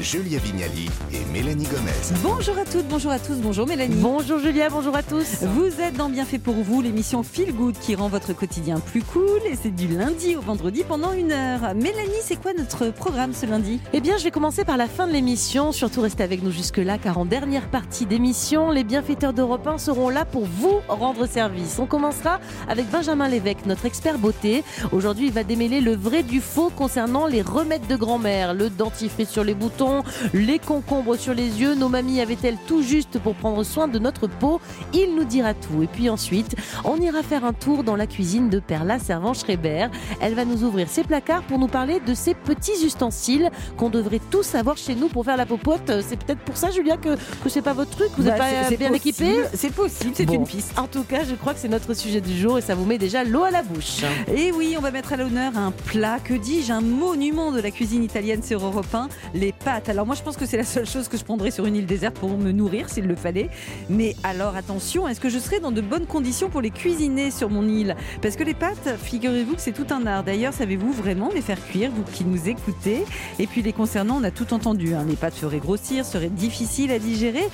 Julia Vignali et Mélanie Gomez. Bonjour à toutes, bonjour à tous, bonjour Mélanie. Bonjour Julia, bonjour à tous. Vous êtes dans Bien fait pour vous, l'émission Feel Good qui rend votre quotidien plus cool et c'est du lundi au vendredi pendant une heure. Mélanie, c'est quoi notre programme ce lundi? Eh bien, je vais commencer par la fin de l'émission. Surtout restez avec nous jusque-là, car en dernière partie d'émission, les bienfaiteurs d'Europe 1 seront là pour vous rendre service. On commencera avec Benjamin Lévesque, notre expert beauté. Aujourd'hui, il va démêler le vrai du faux concernant les remèdes de grand-mère, le dentifrice sur les boutons, les concombres sur les yeux. Nos mamies avaient-elles tout juste pour prendre soin de notre peau? Il nous dira tout. Et puis ensuite, on ira faire un tour dans la cuisine de Perla Servan-Schreiber. Elle va nous ouvrir ses placards pour nous parler de ces petits ustensiles qu'on devrait tous avoir chez nous pour faire la popote. C'est peut-être pour ça, Julia, que, que c'est pas votre truc? Vous n'êtes Bah, pas bien possible, équipé? C'est possible, c'est Bon. une piste. En tout cas, je crois que c'est notre sujet du jour et ça vous met déjà l'eau à la bouche. Et oui, on va mettre à l'honneur un plat, que dis-je, un monument de la cuisine italienne sur Europe 1, les pâtes. Alors moi, je pense que c'est la seule chose que je prendrais sur une île déserte pour me nourrir, s'il le fallait. Mais alors attention, est-ce que je serai dans de bonnes conditions pour les cuisiner sur mon île? Parce que les pâtes, figurez-vous que c'est tout un art. D'ailleurs, savez-vous vraiment les faire cuire, vous qui nous écoutez? Et puis les concernant, on a tout entendu. hein. Les pâtes feraient grossir, seraient difficiles à digérer.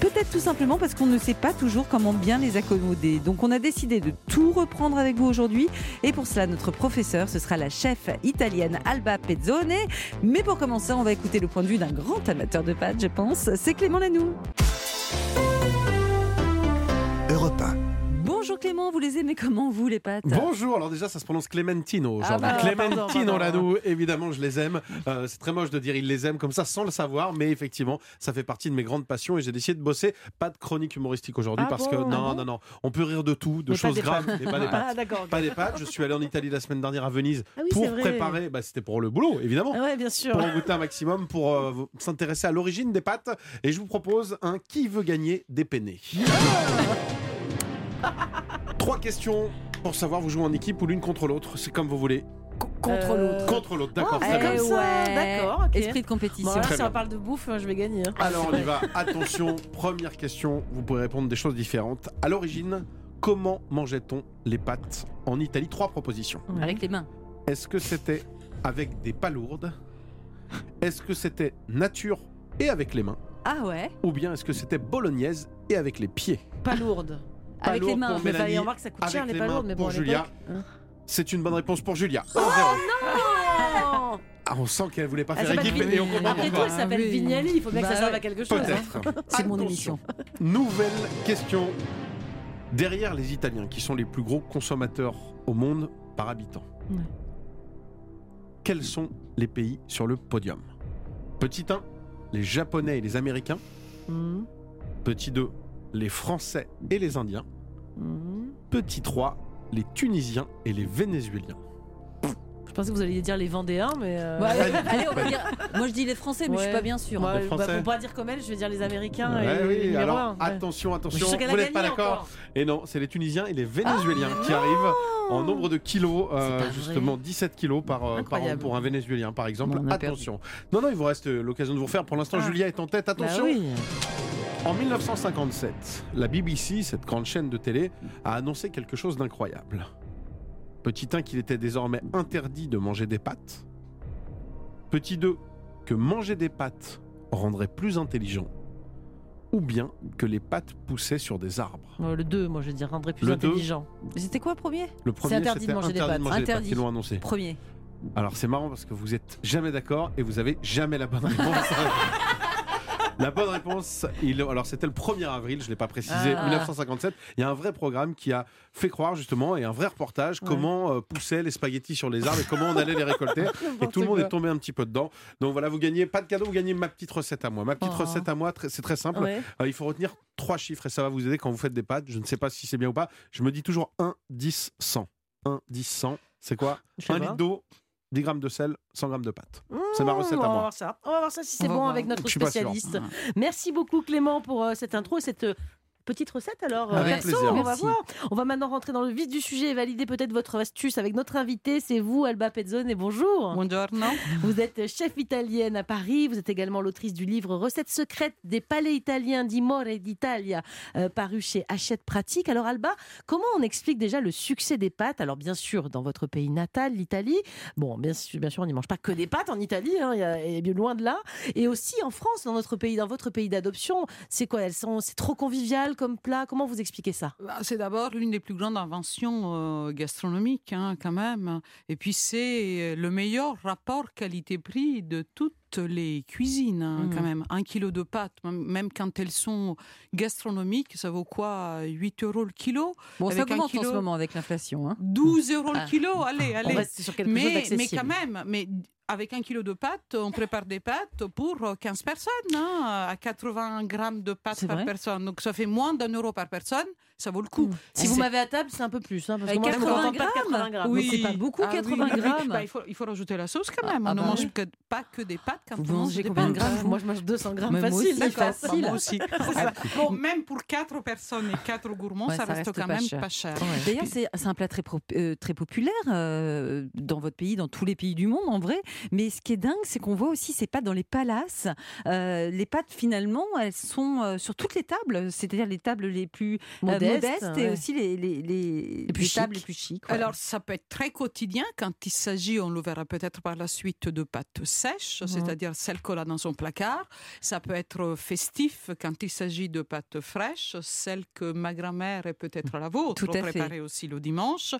Peut-être tout simplement parce qu'on ne sait pas toujours comment bien les accommoder. Donc on a décidé de tout reprendre avec vous aujourd'hui. Et pour cela, notre professeur, ce sera la chef italienne Alba Pezzone. Mais pour commencer, on va écouter le point de vue d'un grand amateur de pâtes, je pense. C'est Clément Lanoux. Europe 1. Clément, vous les aimez comment vous les pâtes? Bonjour, alors déjà ça se prononce Clementino Ah aujourd'hui. bah, Clementino pardon, pardon. Lanou, évidemment je les aime. Euh, c'est très moche de dire il les aime comme ça sans le savoir, mais effectivement ça fait partie de mes grandes passions et j'ai décidé de bosser pas de chronique humoristique aujourd'hui Ah parce bon que non, Ah bon? non, non, on peut rire de tout, de Mais choses graves, mais pas des pâtes. Ah. Pas des pâtes, je suis allé en Italie la semaine dernière à Venise Ah oui, pour préparer, bah, c'était pour le boulot évidemment, Ah ouais, bien sûr. pour en goûter un maximum, pour euh, s'intéresser à l'origine des pâtes et je vous propose un qui veut gagner des penne. Trois questions pour savoir vous jouez en équipe ou l'une contre l'autre, c'est comme vous voulez. Contre Euh, l'autre. Contre l'autre, d'accord. Ah, très c'est bien. comme ça, d'accord, ok. Esprit de compétition. Bon, alors, Très si bien. on parle de bouffe, je vais gagner. hein. Alors on y va. Attention, première question. Vous pourrez répondre des choses différentes. À l'origine, comment mangeait-on les pâtes en Italie? Trois propositions. Avec les mains. Est-ce que c'était avec des palourdes? Est-ce que c'était nature et avec les mains? Ah ouais Ou bien est-ce que c'était bolognaise et avec les pieds? Pas lourde. Pas Avec les mains. pour Mais Mélanie, on remarque que ça coûte avec cher les les pas mains lourdes, mais bon, pour à Julia. l'époque, hein. C'est une bonne réponse pour Julia. Oh 1-0. non Ah, on sent qu'elle voulait pas Elle faire s'appelle équipe Vignali. et on comprend Après tout, pourquoi. elle s'appelle Ah oui. Vignali, il faut bien que Bah ça serve ouais. à quelque chose. hein. Peut-être. C'est mon Attention. émission. Nouvelle question. Derrière les Italiens, qui sont les plus gros consommateurs au monde par habitant, Ouais. quels sont les pays sur le podium? Petit 1, les Japonais et les Américains. Mhm. Petit 2, les Français et les Indiens. Mhm. Petit 3, les Tunisiens et les Vénézuéliens. Je pensais que vous alliez dire les Vendéens, mais. euh, Bah, allez, on va dire. Moi je dis les Français, mais je suis Ouais. pas bien. Ouais, Les bah, Français. pour pas dire comme elle, je vais dire les Américains Ouais, et oui, alors ouais. attention, attention, vous n'êtes pas d'accord. Et non, c'est les Tunisiens et les Vénézuéliens qui arrivent en nombre de kilos, euh, justement 17 kilos par, euh, par an Incroyable. pour un Vénézuélien par exemple. Bon, perdu. attention. Non, non, il vous reste euh, l'occasion de vous refaire. Pour l'instant, Ah. Julia est en tête. Bah Attention. oui. En 1957, la BBC, cette grande chaîne de télé, a annoncé quelque chose d'incroyable. Petit 1, qu'il était désormais interdit de manger des pâtes. Petit 2, que manger des pâtes rendrait plus intelligent. Ou bien que les pâtes poussaient sur des arbres. Euh, Le 2, moi je vais dire, rendrait plus Le deux. intelligent. Mais C'était quoi premier Le premier, interdit de c'était manger des interdit de pâtes. manger des pâtes Interdit. qu'ils l'ont annoncé. Premier. Alors c'est marrant parce que vous êtes jamais d'accord et vous avez jamais la bonne réponse. la bonne réponse, il, alors c'était le 1er avril, je ne l'ai pas précisé, Ah. 1957. Il y a un vrai programme qui a fait croire justement et un vrai reportage Ouais. comment euh, poussaient les spaghettis sur les arbres et comment on allait les récolter. et tout le monde est tombé un petit peu dedans. Donc voilà, vous gagnez pas de cadeau, vous gagnez ma petite recette à moi. Ma petite Oh. recette à moi, c'est très simple. Ouais. Euh, il faut retenir trois chiffres et ça va vous aider quand vous faites des pâtes. Je ne sais pas si c'est bien ou pas. Je me dis toujours 1, 10, 100. 1, 10, 100. C'est quoi? Je sais 1 pas. litre d'eau, 10 grammes de sel, 100 grammes de pâte. C'est ma recette Mmh, à On va moi. voir ça. On va voir ça si c'est bon avec notre spécialiste. Merci beaucoup Clément pour euh, cette intro et cette euh, petite recette alors Avec perso, plaisir. on va Merci. voir. On va maintenant rentrer dans le vif du sujet et valider peut-être votre astuce avec notre invité. C'est vous, Alba Pezzone, et bonjour. Buongiorno. Vous êtes chef italienne à Paris. Vous êtes également l'autrice du livre Recettes secrètes des palais italiens d'Imore d'Italia, euh, paru chez Hachette Pratique. Alors, Alba, comment on explique déjà le succès des pâtes? Alors, bien sûr, dans votre pays natal, l'Italie. Bon, bien sûr, bien sûr on n'y mange pas que des pâtes en Italie, hein, il y a- et bien loin de là. Et aussi en France, dans notre pays, dans votre pays d'adoption. C'est quoi? Elles sont, C'est trop convivial? Comme plat Comment vous expliquez ça? Bah, C'est d'abord l'une des plus grandes inventions euh, gastronomiques, hein, quand même. Et puis c'est le meilleur rapport qualité-prix de toutes les cuisines, hein, quand même. Un kilo de pâtes, même- quand elles sont gastronomiques, ça vaut quoi 8 euros le kilo? Bon, ça Avec un augmente en kilo- ce moment avec l'inflation. hein. 12 euros Ah. le kilo Allez, On allez. reste sur quelque chose Mais, mais quand même, mais avec un kilo de pâtes, on prépare des pâtes pour 15 personnes, hein, à 80 grammes de pâtes par personne. Donc ça fait moins d'un euro par personne, ça vaut le coup. Si vous m'avez à table, c'est un peu plus. Hein, parce que Avec moi, je me 80 contente pas de 80 grammes. Oui. C'est pas beaucoup, Ah oui, 80 oui, oui. grammes. Bah, il, faut, il faut rajouter la sauce quand Ah, même. ah on ne bah mange oui. que- pas que des pâtes quand Vous on mange mangez des combien de pâtes. grammes Moi, je mange 200 grammes moi facile. aussi, d'accord. facile. Moi aussi. Ça. Bon, même pour 4 personnes et 4 gourmands, Ouais, ça, ça reste, reste quand pas même cher. pas cher. D'ailleurs, c'est un plat très, pro- euh, très populaire euh, dans votre pays, dans tous les pays du monde en vrai. Mais ce qui est dingue, c'est qu'on voit aussi ces pâtes dans les palaces. Euh, les pâtes, finalement, elles sont euh, sur toutes les tables, c'est-à-dire les tables les plus euh, Modeste, modestes et ouais. aussi les, les, les, Les plus les tables les plus chics. ouais. Alors, ça peut être très quotidien quand il s'agit, on le verra peut-être par la suite, de pâtes sèches, c'est-à-dire celles qu'on a dans son placard. Ça peut être festif quand il s'agit de pâtes fraîches, celles que ma grand-mère et peut-être la vôtre Tout fait. préparées aussi le dimanche.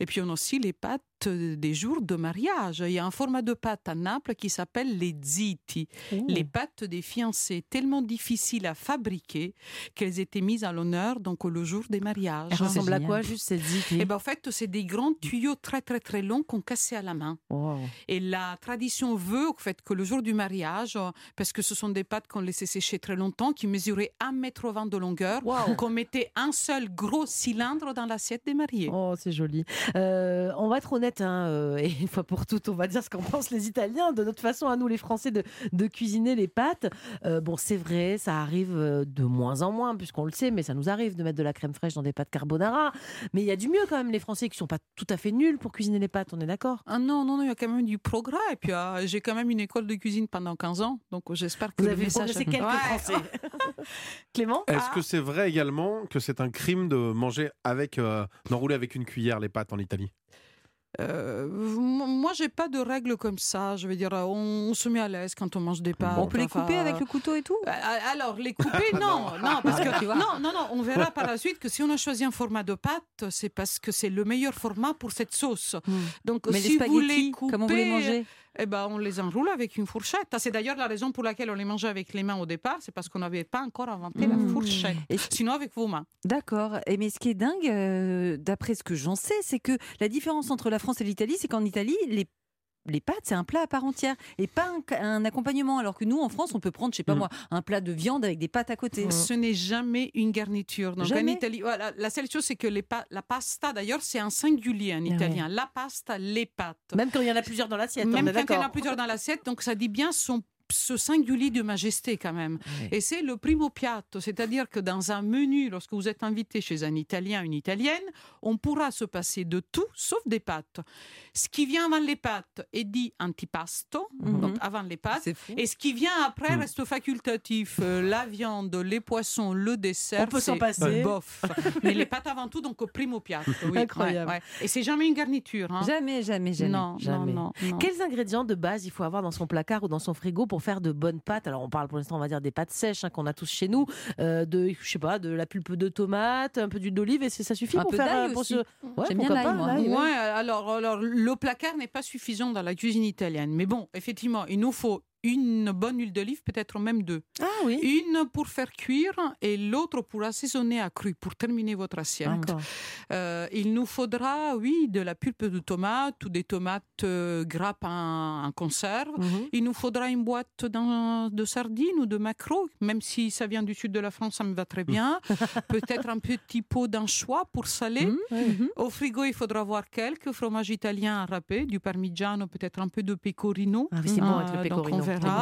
Et puis, on a aussi les pâtes des jours de mariage. Il y a un format de pâte à Naples qui s'appelle les ziti, les pâtes des fiancés, tellement difficiles à fabriquer qu'elles étaient mises à l'honneur donc le jour des mariages. Elle ressemble à quoi juste cette ziti Eh ben, en fait, c'est des grands tuyaux très très très longs qu'on cassait à la main. Wow. Et la tradition veut en fait, que le jour du mariage, euh, parce que ce sont des pâtes qu'on laissait sécher très longtemps, qui mesuraient 1,20 m de longueur, Wow. qu'on mettait un seul gros cylindre dans l'assiette des mariés. Oh, c'est joli. Euh, on va être honnête, hein, euh, et une fois pour toutes, on va dire ce qu'en pensent les Italiens, de notre façon à nous, les Français, de, de cuisiner les pâtes. Euh, bon, c'est vrai, ça arrive de moins en moins, puisqu'on le sait, mais ça nous arrive de mettre de la crème fraîche dans des pâtes carbonara. Mais il y a du mieux quand même, les Français qui sont pas tout à fait nuls pour cuisiner les pâtes, on est d'accord? Ah non, non, non, il y a quand même du progrès. Et puis, euh, j'ai quand même une école de cuisine pendant 15 ans. Donc, j'espère que Vous le avez message... progressé quelques Ouais. Français. Clément? Est-ce Ah. que c'est vrai également que c'est un crime de manger avec, euh, d'enrouler avec une cuillère les pâtes en Italie? Euh, moi, j'ai pas de règles comme ça. Je veux dire, on, on se met à l'aise quand on mange des pâtes. on peut les couper avec le couteau et tout? Euh, Alors, les couper, non, non, parce que non, non, non, on verra par la suite que si on a choisi un format de pâte, c'est parce que c'est le meilleur format pour cette sauce. Donc, Mais si les vous les coupez, comment vous les mangez? Eh ben, on les enroule avec une fourchette. Ah, C'est d'ailleurs la raison pour laquelle on les mangeait avec les mains au départ, c'est parce qu'on n'avait pas encore inventé la Mmh. fourchette. Et- Sinon, avec vos mains. D'accord. Et mais ce qui est dingue, euh, d'après ce que j'en sais, c'est que la différence entre la France et l'Italie, c'est qu'en Italie, les les pâtes, c'est un plat à part entière et pas un, un accompagnement. Alors que nous, en France, on peut prendre, je sais pas Mm. moi, un plat de viande avec des pâtes à côté. Ce n'est jamais une garniture. Donc Jamais en Italie, voilà, la seule chose, c'est que les pa- la pasta, d'ailleurs, c'est un singulier en Ah italien. La pasta, les pâtes. Même quand il y en a plusieurs dans l'assiette, on Même est quand il y en a plusieurs dans l'assiette, donc ça dit bien son ce singulier de majesté quand même. Et c'est le primo piatto, c'est-à-dire que dans un menu, lorsque vous êtes invité chez un Italien, une Italienne, on pourra se passer de tout sauf des pâtes. Ce qui vient avant les pâtes est dit antipasto, Mhm. donc avant les pâtes. Et ce qui vient après Mm. reste facultatif. Euh, la viande, les poissons, le dessert. On peut s'en passer. Bof. Mais les pâtes avant tout, donc au primo piatto. oui. Incroyable. Ouais, ouais. Et c'est jamais une garniture. hein. Jamais, jamais, jamais. non, jamais. non, non, non. Quels ingrédients de base il faut avoir dans son placard ou dans son frigo pour faire de bonnes pâtes Alors on parle pour l'instant, on va dire des pâtes sèches hein, qu'on a tous chez nous, euh, de je sais pas, de la pulpe de tomate, un peu d'huile d'olive et c'est- ça suffit Un pour peu faire euh, pour aussi. se- Ouais, J'aime bien pas, moi. Ouais, alors, alors le placard n'est pas suffisant dans la cuisine italienne. Mais bon, effectivement, il nous faut une bonne huile d'olive, peut-être même deux. Ah oui. Une pour faire cuire et l'autre pour assaisonner à cru, pour terminer votre assiette. Euh, il nous faudra, oui, de la pulpe de tomate ou des tomates euh, grappes en, en conserve. Mhm. Il nous faudra une boîte de sardines ou de maquereaux, même si ça vient du sud de la France, ça me va très bien. Peut-être un petit pot d'anchois pour saler. Mhm, mhm. Au frigo, il faudra voir quelques fromages italiens râpés, du parmigiano, peut-être un peu de pecorino. Ah oui, c'est bon avec le Euh, donc pecorino. Etc.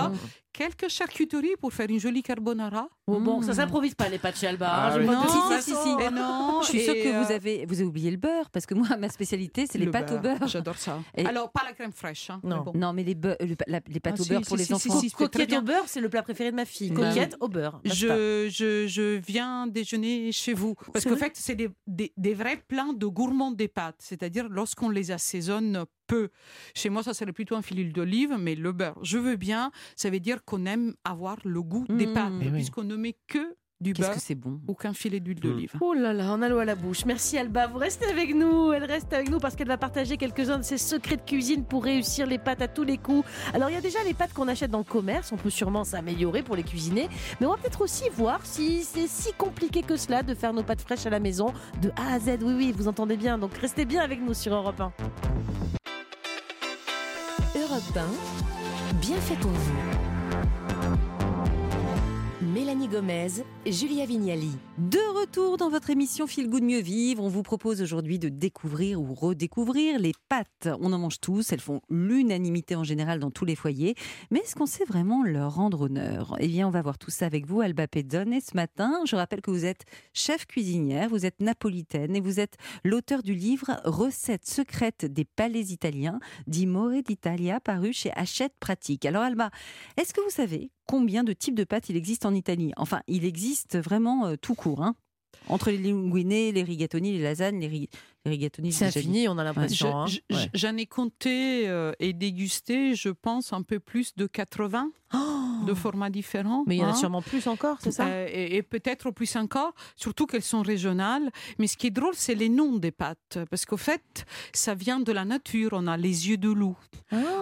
Quelques charcuteries pour faire une jolie carbonara. Oh, bon, ça Mmh. s'improvise pas les pâtes chez Alba. Ah hein, oui. Non, de toute si, si, façon. si. Et non, Je suis sûre que vous euh, avez, vous avez oublié le beurre, parce que moi, ma spécialité, c'est les le pâtes au beurre. J'adore ça. Et- Alors, pas la crème fraîche. hein, Non. mais bon. Non, mais les, le- la- les pâtes Ah, au beurre si, pour les enfants. Coquette au beurre, c'est le plat préféré de ma fille. Bah Coquette au beurre. Je, je, je viens déjeuner chez vous. Parce qu'en fait, c'est des, des, des vrais plats de gourmands des pâtes. C'est-à-dire lorsqu'on les assaisonne peu. Chez moi, ça serait plutôt un fil d'huile d'olive, mais le beurre, je veux bien. Ça veut dire qu'on aime avoir le goût des Mmh. pâtes, Eh oui. puisqu'on ne met que du Qu'est-ce beurre que c'est bon. ou qu'un filet d'huile Mm. d'olive. Oh là là, on a l'eau à la bouche. Merci Alba, vous restez avec nous. Elle reste avec nous parce qu'elle va partager quelques-uns de ses secrets de cuisine pour réussir les pâtes à tous les coups. Alors il y a déjà les pâtes qu'on achète dans le commerce, on peut sûrement s'améliorer pour les cuisiner, mais on va peut-être aussi voir si c'est si compliqué que cela de faire nos pâtes fraîches à la maison de A à Z. Oui oui, vous entendez bien. Donc restez bien avec nous sur Europe 1. Europe 1, bien fait pour vous. Mélanie Gomez, Julia Vignali. De retour dans votre émission Feel Good Mieux Vivre, on vous propose aujourd'hui de découvrir ou redécouvrir les pâtes. On en mange tous, elles font l'unanimité en général dans tous les foyers. Mais est-ce qu'on sait vraiment leur rendre honneur? Eh bien, on va voir tout ça avec vous, Alba Pezzone. Et ce matin, je rappelle que vous êtes chef cuisinière, vous êtes napolitaine et vous êtes l'auteur du livre Recettes secrètes des palais italiens, d'Imore d'Italia, paru chez Hachette Pratique. Alors, Alba, est-ce que vous savez combien de types de pâtes il existe en Italie Enfin, il existe vraiment euh, tout court. Hein entre les linguine, les rigatoni, les lasagnes, les, ri- rigatoni. C'est infini, on a Je- l'impression. hein. je- Ouais. J'en ai compté euh, et dégusté, je pense, un peu plus de 80 de formats différents. Mais il y en a hein. sûrement plus encore, c'est ça? Euh, et, et peut-être plus encore, surtout qu'elles sont régionales. Mais ce qui est drôle, c'est les noms des pâtes. Parce qu'au fait, ça vient de la nature. On a les yeux de loup.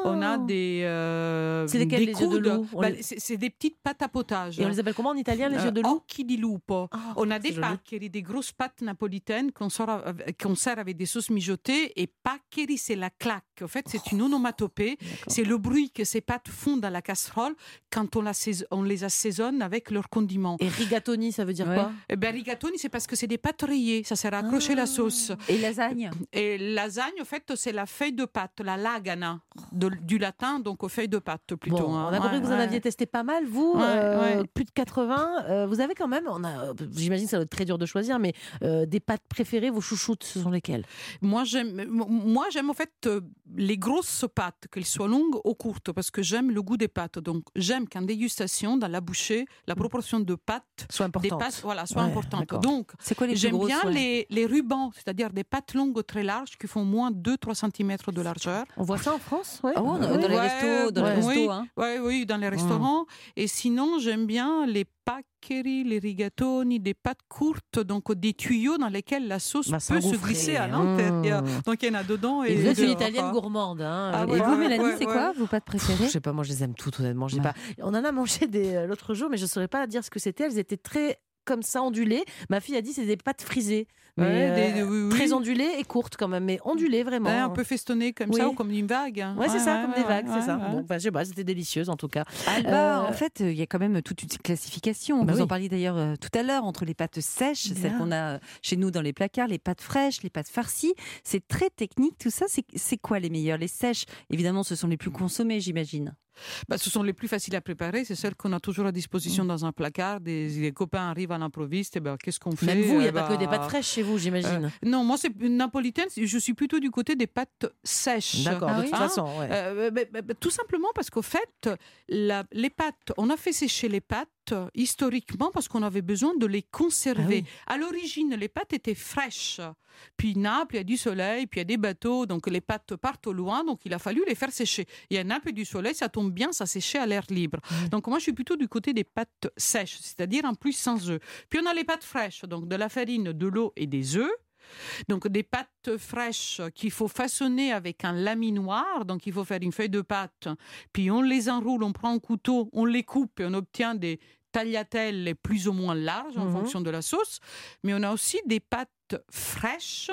On a des. euh, Oh. C'est lesquels, des les yeux de loup? Bah, les- C'est des petites pâtes à potage. Et on les appelle comment en italien, les Euh, yeux de loup? occhi di lupo. Oh, On a des paccheri, des grosses pâtes napolitaines qu'on sort avec- des sauces mijotées. Et paccheri, c'est la claque. En fait, c'est une onomatopée. C'est le bruit que ces pâtes font dans la casserole quand on, la sais- on les assaisonne avec leurs condiments. Et rigatoni, ça veut dire Ouais. quoi? Eh ben, rigatoni, c'est parce que c'est des pâtes rayées. Ça sert à accrocher Ah. la sauce. Et lasagne? Et lasagne, en fait, c'est la feuille de pâte, la lagana, de- du latin, donc aux feuilles de pâte plutôt. Bon, hein. on a compris Ouais, que vous en aviez testé pas mal, vous, euh, plus de 80. euh, vous avez quand même, on a, euh, j'imagine que ça doit être très dur de choisir, mais euh, des pâtes préférées, vos chouchoutes, ce sont lesquelles? Moi, j'aime, m- moi, j'aime en fait les grosses pâtes, qu'elles soient longues ou courtes, parce que j'aime le goût des pâtes. Donc, j'aime qu'en dégustation, dans la bouchée, la proportion de pâtes, Soit des pâtes, voilà, soit Ouais, importante. Donc, j'aime bien ouais? les, les rubans, c'est-à-dire des pâtes longues très larges qui font moins 2-3 cm de largeur. On voit ça en France ouais? Ouais, dans les restos, dans les hein. Ouais, oui, dans les restaurants. Et sinon, j'aime bien les paccheri, les rigatoni, des pâtes courtes, donc des tuyaux dans lesquels la sauce Va peut se glisser à l'intérieur. Mmh. Donc, il y en a dedans. Et, Et vous êtes une italienne gourmande. Hein, Ah Et ouais, vous, Mélanie, ouais, c'est ouais. quoi vos pâtes préférées Je sais pas, moi je les aime toutes, honnêtement. J'ai pas... On en a mangé des euh, l'autre jour, mais je saurais pas dire ce que c'était. Elles étaient très comme ça ondulées. Ma fille a dit c'est des pâtes frisées, mais Ouais, des- euh, oui, oui. très ondulées et courtes quand même, mais ondulées vraiment. Ouais, un peu festonné comme Oui. ça ou comme une vague. hein. Ouais, c'est ça, comme des vagues, c'est ça. Bon, bah, je sais pas, c'était délicieuse en tout cas. Alba, Euh, en fait, il y a quand même toute une classification. Bah Vous en parliez d'ailleurs euh, tout à l'heure entre les pâtes sèches, Bien. celles qu'on a chez nous dans les placards, les pâtes fraîches, les pâtes farcies. C'est très technique tout ça. C'est quoi les meilleures? Les sèches, évidemment, ce sont les plus consommées, j'imagine. Bah, ce sont les plus faciles à préparer. C'est celles qu'on a toujours à disposition dans un placard. Des, les copains arrivent à l'improviste. Et ben, qu'est-ce qu'on fait Même vous, il n'y a Eh pas que des pâtes fraîches chez vous, j'imagine. euh, non, moi, c'est une napolitaine. Je suis plutôt du côté des pâtes sèches. D'accord, ah de oui. toute façon. ouais. Euh, bah, bah, bah, tout simplement parce qu'au fait, la- les pâtes, on a fait sécher les pâtes historiquement parce qu'on avait besoin de les conserver. Ah À l'origine, les pâtes étaient fraîches. Puis Naples, il y a du soleil, puis il y a des bateaux, donc les pâtes partent au loin, donc il a fallu les faire sécher. Il y a Naples et du soleil, ça tombe bien, ça séchait à l'air libre. Donc moi, je suis plutôt du côté des pâtes sèches, c'est-à-dire en plus sans œufs. Puis on a les pâtes fraîches, donc de la farine, de l'eau et des œufs. Donc des pâtes fraîches qu'il faut façonner avec un laminoir. Donc il faut faire une feuille de pâte, puis on les enroule, on prend un couteau, on les coupe et on obtient des tagliatelles plus ou moins larges en Mhm. fonction de la sauce. Mais on a aussi des pâtes fraîches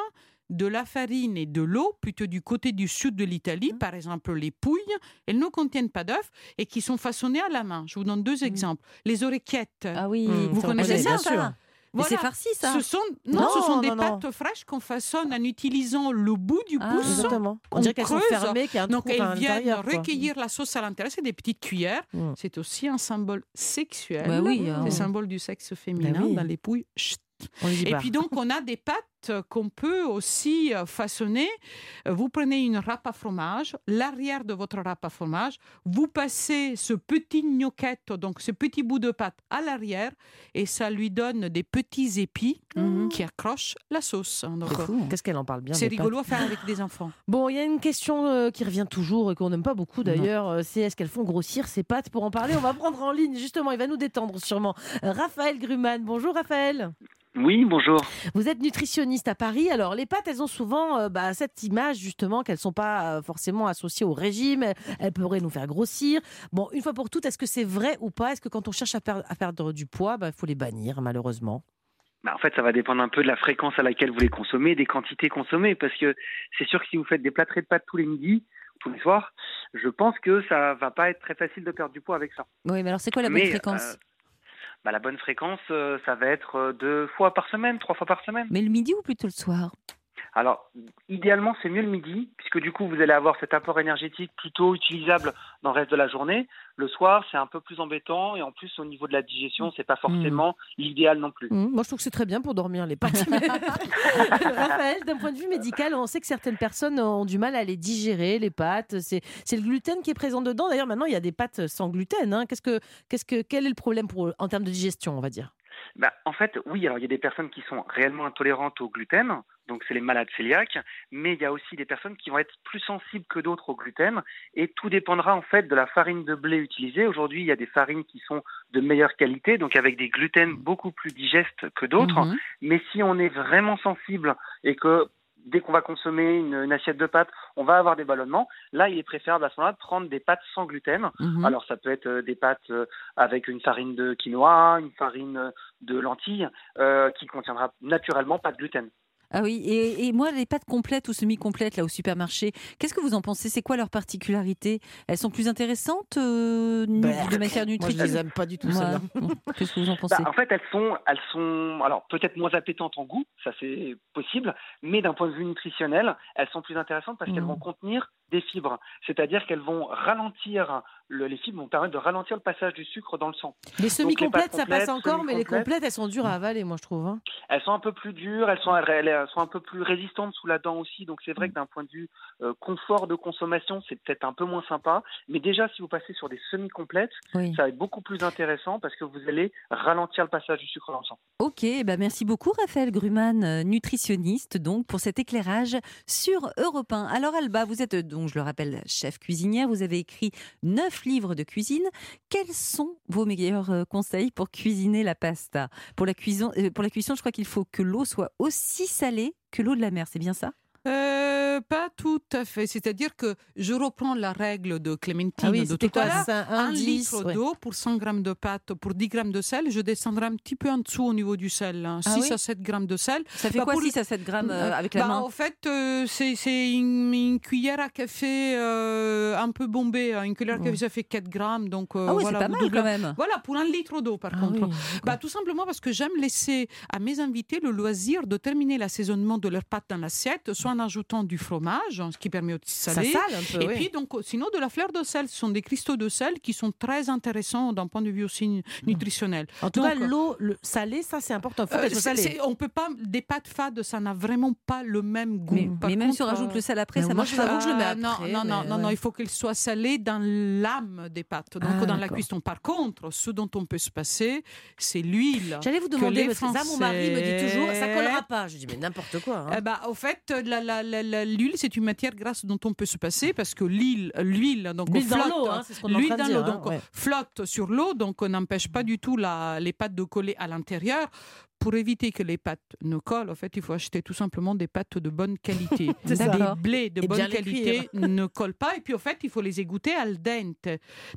de la farine et de l'eau, plutôt du côté du sud de l'Italie, par exemple les pouilles, elles ne contiennent pas d'œufs et qui sont façonnées à la main. Je vous donne deux exemples. Les oreillettes. Ah oui, Mmh, Vous connaissez ça, ça Voilà. c'est farci ça. Ce sont, non, Non, ce sont des non, non. pâtes fraîches qu'on façonne en utilisant le bout du Ah, pouce. Exactement. On on dirait qu'elles sont fermées, qu'il y a un Donc trou elles viennent recueillir la sauce à l'intérieur. C'est des petites cuillères. Mm. C'est aussi un symbole sexuel. Bah oui, c'est hein. le symbole du sexe féminin Bah oui. dans les pouilles. Chut. Et puis donc, on a des pâtes qu'on peut aussi euh, façonner. Euh, Vous prenez une râpe à fromage, l'arrière de votre râpe à fromage, vous passez ce petit gnocchette, donc ce petit bout de pâte à l'arrière, et ça lui donne des petits épis Mhm. qui accrochent la sauce. Fou. Qu'est-ce qu'elle en parle bien c'est pâtes. rigolo à faire avec des enfants. Bon, il y a une question euh, qui revient toujours et qu'on n'aime pas beaucoup d'ailleurs, c'est est-ce qu'elles font grossir ces pâtes? Pour en parler, on va prendre en ligne, justement, il va nous détendre sûrement. Raphaël Gruman, bonjour Raphaël. Oui, bonjour. Vous êtes nutritionniste à Paris, alors les pâtes, elles ont souvent euh, bah, cette image justement qu'elles ne sont pas euh, forcément associées au régime, elles, elles pourraient nous faire grossir. Bon, une fois pour toutes, est-ce que c'est vrai ou pas? Est-ce que quand on cherche à, per- à perdre du poids, il faut les bannir malheureusement? Bah, en fait, ça va dépendre un peu de la fréquence à laquelle vous les consommez, des quantités consommées, parce que c'est sûr que si vous faites des plâtrés de pâtes tous les midis, tous les soirs, je pense que ça va pas être très facile de perdre du poids avec ça. Oui, mais alors c'est quoi la bonne Mais, fréquence? euh, bah, la bonne fréquence, euh, ça va être euh, deux fois par semaine, trois fois par semaine. Mais le midi ou plutôt le soir? Alors, idéalement, c'est mieux le midi, puisque du coup, vous allez avoir cet apport énergétique plutôt utilisable dans le reste de la journée. Le soir, c'est un peu plus embêtant, et en plus, au niveau de la digestion, c'est pas forcément l'idéal non plus. Hum, Moi, je trouve que c'est très bien pour dormir les pâtes. Raphaël, d'un point de vue médical, on sait que certaines personnes ont du mal à les digérer, les pâtes. C'est c'est le gluten qui est présent dedans. D'ailleurs, maintenant, il y a des pâtes sans gluten. hein. Qu'est-ce que, qu'est-ce que, quel est le problème pour, en termes de digestion, on va dire? Bah, en fait, oui, alors il y a des personnes qui sont réellement intolérantes au gluten, donc c'est les malades cœliaques, mais il y a aussi des personnes qui vont être plus sensibles que d'autres au gluten, et tout dépendra en fait de la farine de blé utilisée. Aujourd'hui, il y a des farines qui sont de meilleure qualité, donc avec des gluten beaucoup plus digestes que d'autres, Mhm. mais si on est vraiment sensible et que dès qu'on va consommer une, une assiette de pâtes, on va avoir des ballonnements, là, il est préférable à ce moment-là de prendre des pâtes sans gluten, Mhm. alors ça peut être euh, des pâtes euh, avec une farine de quinoa, une farine euh, de lentilles, euh, qui contiendra naturellement pas de gluten. Ah oui, et, et moi, les pâtes complètes ou semi-complètes là au supermarché, qu'est-ce que vous en pensez? C'est quoi leur particularité? Elles sont plus intéressantes euh, Bah, de matière Moi, je nutritive? les aime pas du tout, celles-là. Qu'est-ce que vous en pensez? Bah, en fait, elles sont, elles sont, alors peut-être moins appétantes en goût, ça c'est possible, mais d'un point de vue nutritionnel, elles sont plus intéressantes parce qu'elles Mhm. vont contenir des fibres, c'est-à-dire qu'elles vont ralentir, le- les fibres vont permettre de ralentir le passage du sucre dans le sang. Les semi-complètes, ça passe encore, mais les complètes, elles sont dures à avaler, moi, je trouve. hein. Elles sont un peu plus dures, elles sont, elles, sont un peu plus résistantes sous la dent aussi, donc c'est vrai que d'un point de vue euh, confort de consommation, c'est peut-être un peu moins sympa, mais déjà si vous passez sur des semi-complètes, Oui. ça va être beaucoup plus intéressant parce que vous allez ralentir le passage du sucre dans le sang. Ok, ben merci beaucoup Raphaël Gruman, euh, nutritionniste, donc pour cet éclairage sur Europe 1. Alors Alba, vous êtes donc, je le rappelle, chef cuisinière, vous avez écrit neuf livres de cuisine. Quels sont vos meilleurs euh, conseils pour cuisiner la pasta? Pour la, cuisson, euh, pour la cuisson, je crois qu'il faut que l'eau soit aussi salée que l'eau de la mer, c'est bien ça? Euh, pas tout à fait. C'est-à-dire que je reprends la règle de Clémentine Ah oui, de tout à quoi? L'heure. ça Un, litre ouais. d'eau pour 100 grammes de pâte, pour 10 grammes de sel, je descendrai un petit peu en dessous au niveau du sel. hein. Ah 6 oui? à 7 grammes de sel. Ça fait Bah, quoi pour 6 à 7 grammes euh, avec la Bah, main? En fait, euh, c'est une, une cuillère à café un peu bombée. hein. Une cuillère à café, ça fait 4 grammes. Donc, Ah oui, voilà, c'est pas mal quand même. Voilà, pour un litre d'eau, par Ah contre. oui, Bah, tout simplement parce que j'aime laisser à mes invités le loisir de terminer l'assaisonnement de leurs pâtes dans l'assiette, soit en ajoutant du fromage, hein, ce qui permet aussi de ça saler. sale un peu. Et oui. puis, donc, sinon, de la fleur de sel. Ce sont des cristaux de sel qui sont très intéressants d'un point de vue aussi nu- nutritionnel. en tout donc, cas, l'eau le salée, ça c'est important. Faut Euh, on peut pas, des pâtes fades, ça n'a vraiment pas le même goût. Mais, même si on rajoute euh, le sel après, ça moi, marche que je le mets euh, non, après, non, non, non, non, ouais. il faut qu'elle soit salée dans l'âme des pâtes, donc Ah, dans la cuisson. Par contre, ce dont on peut se passer, c'est l'huile. J'allais vous que demander, parce que ça, mon mari me dit toujours, ça collera pas. Je dis, mais n'importe quoi. hein. Eh ben, au fait, la- l'huile, c'est une matière grasse dont on peut se passer parce que l'huile, l'huile, donc L'huile dans flotte, l'eau, hein, l'huile dans l'eau, donc ouais. sur l'eau, donc on n'empêche pas du tout la- les pâtes de coller à l'intérieur. Pour éviter que les pâtes ne collent, en fait, il faut acheter tout simplement des pâtes de bonne qualité. Des blés de Et bonne qualité ne collent pas. Et puis, au fait, il faut les égoutter al dente.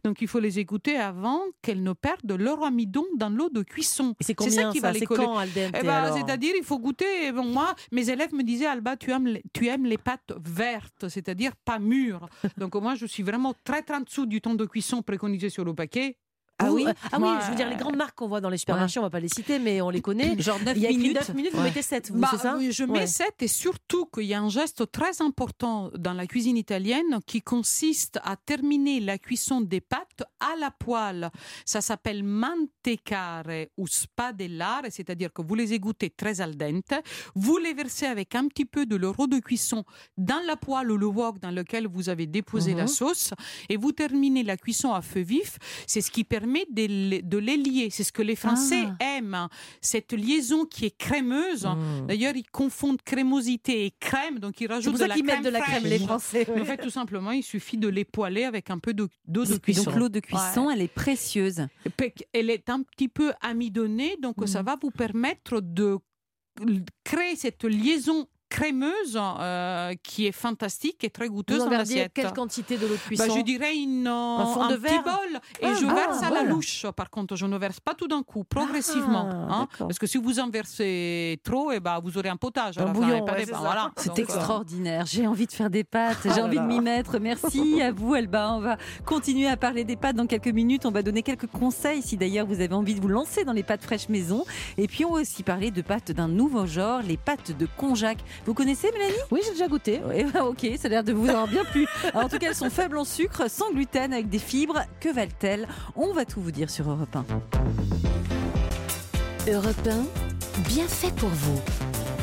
Donc, il faut les égoutter avant qu'elles ne perdent leur amidon dans l'eau de cuisson. C'est ça qui ça va les coller. quand al dente Eh ben, c'est-à-dire, il faut goûter. Bon, moi, mes élèves me disaient, Alba, tu aimes les, tu aimes les pâtes vertes, c'est-à-dire pas mûres. Donc, moi, je suis vraiment très, très en dessous du temps de cuisson préconisé sur le paquet. Ah oui, Vous- ah oui je veux dire les grandes marques qu'on voit dans les supermarchés, on va pas les citer, mais on les connaît. Genre 9 Il y a minutes. 9 minutes, vous Ouais. mettez 7, vous, Bah, c'est ça oui, je mets Ouais. 7 et surtout qu'il y a un geste très important dans la cuisine italienne qui consiste à terminer la cuisson des pâtes à la poêle. Ça s'appelle mantecare ou spadellare, c'est-à-dire que vous les égouttez très al dente, vous les versez avec un petit peu de l'euro de cuisson dans la poêle ou le wok dans lequel vous avez déposé la Mhm. sauce et vous terminez la cuisson à feu vif. C'est ce qui permet de les, de les lier. C'est ce que les Français aiment, cette liaison qui est crémeuse. Mmh. D'ailleurs, ils confondent crémosité et crème, donc ils rajoutent de ça la crème mettent de la crème, fraîche. les Français. En fait, tout simplement, il suffit de les poêler avec un peu d'eau de cuisson. donc l'eau de cuisson, elle est précieuse. Elle est un petit peu amidonnée, donc ça Mhm. va vous permettre de créer cette liaison crémeuse euh, qui est fantastique et très goûteuse Vous en dans l'assiette. quelle quantité de l'eau de cuisson Bah, je dirais une, Un fond un de petit verre bol et Ah, je ah, verse à la voilà. louche. Par contre, je ne verse pas tout d'un coup, progressivement. Ah, hein, parce que si vous en versez trop, et ben, vous aurez un potage. Un la bouillon, ouais, c'est voilà. Euh, extraordinaire. J'ai envie de faire des pâtes. J'ai Ah là envie de m'y mettre. Merci à vous, Elba. On va continuer à parler des pâtes dans quelques minutes. On va donner quelques conseils si d'ailleurs vous avez envie de vous lancer dans les pâtes fraîches maison. Et puis on va aussi parler de pâtes d'un nouveau genre, les pâtes de konjac. Vous connaissez, Mélanie? Oui, j'ai déjà goûté. Ouais, Ok, ça a l'air de vous avoir bien plu. Alors, en tout cas, elles sont faibles en sucre, sans gluten, avec des fibres. Que valent-elles? On va tout vous dire sur Europe 1. Europe 1, bien fait pour vous.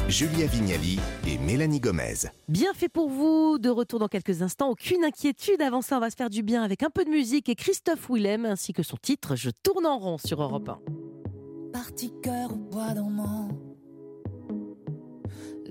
Julia Vignali et Mélanie Gomez. Bien fait pour vous, de retour dans quelques instants. Aucune inquiétude, avant ça, on va se faire du bien avec un peu de musique et Christophe Willem ainsi que son titre Je tourne en rond sur Europe 1. Parti cœur au bois dormant,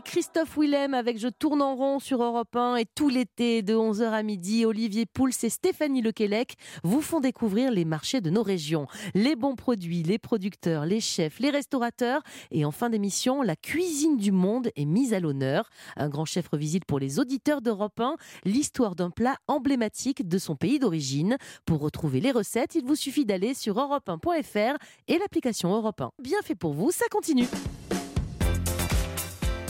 Christophe Willem avec Je tourne en rond sur Europe 1 et tout l'été de 11h à midi, Olivier Pouls et Stéphanie Lequelec vous font découvrir les marchés de nos régions, les bons produits, les producteurs, les chefs, les restaurateurs et en fin d'émission, la cuisine du monde est mise à l'honneur. Un grand chef revisite pour les auditeurs d'Europe 1 l'histoire d'un plat emblématique de son pays d'origine. Pour retrouver les recettes, il vous suffit d'aller sur europe1.fr et l'application Europe 1. Bien fait pour vous, ça continue.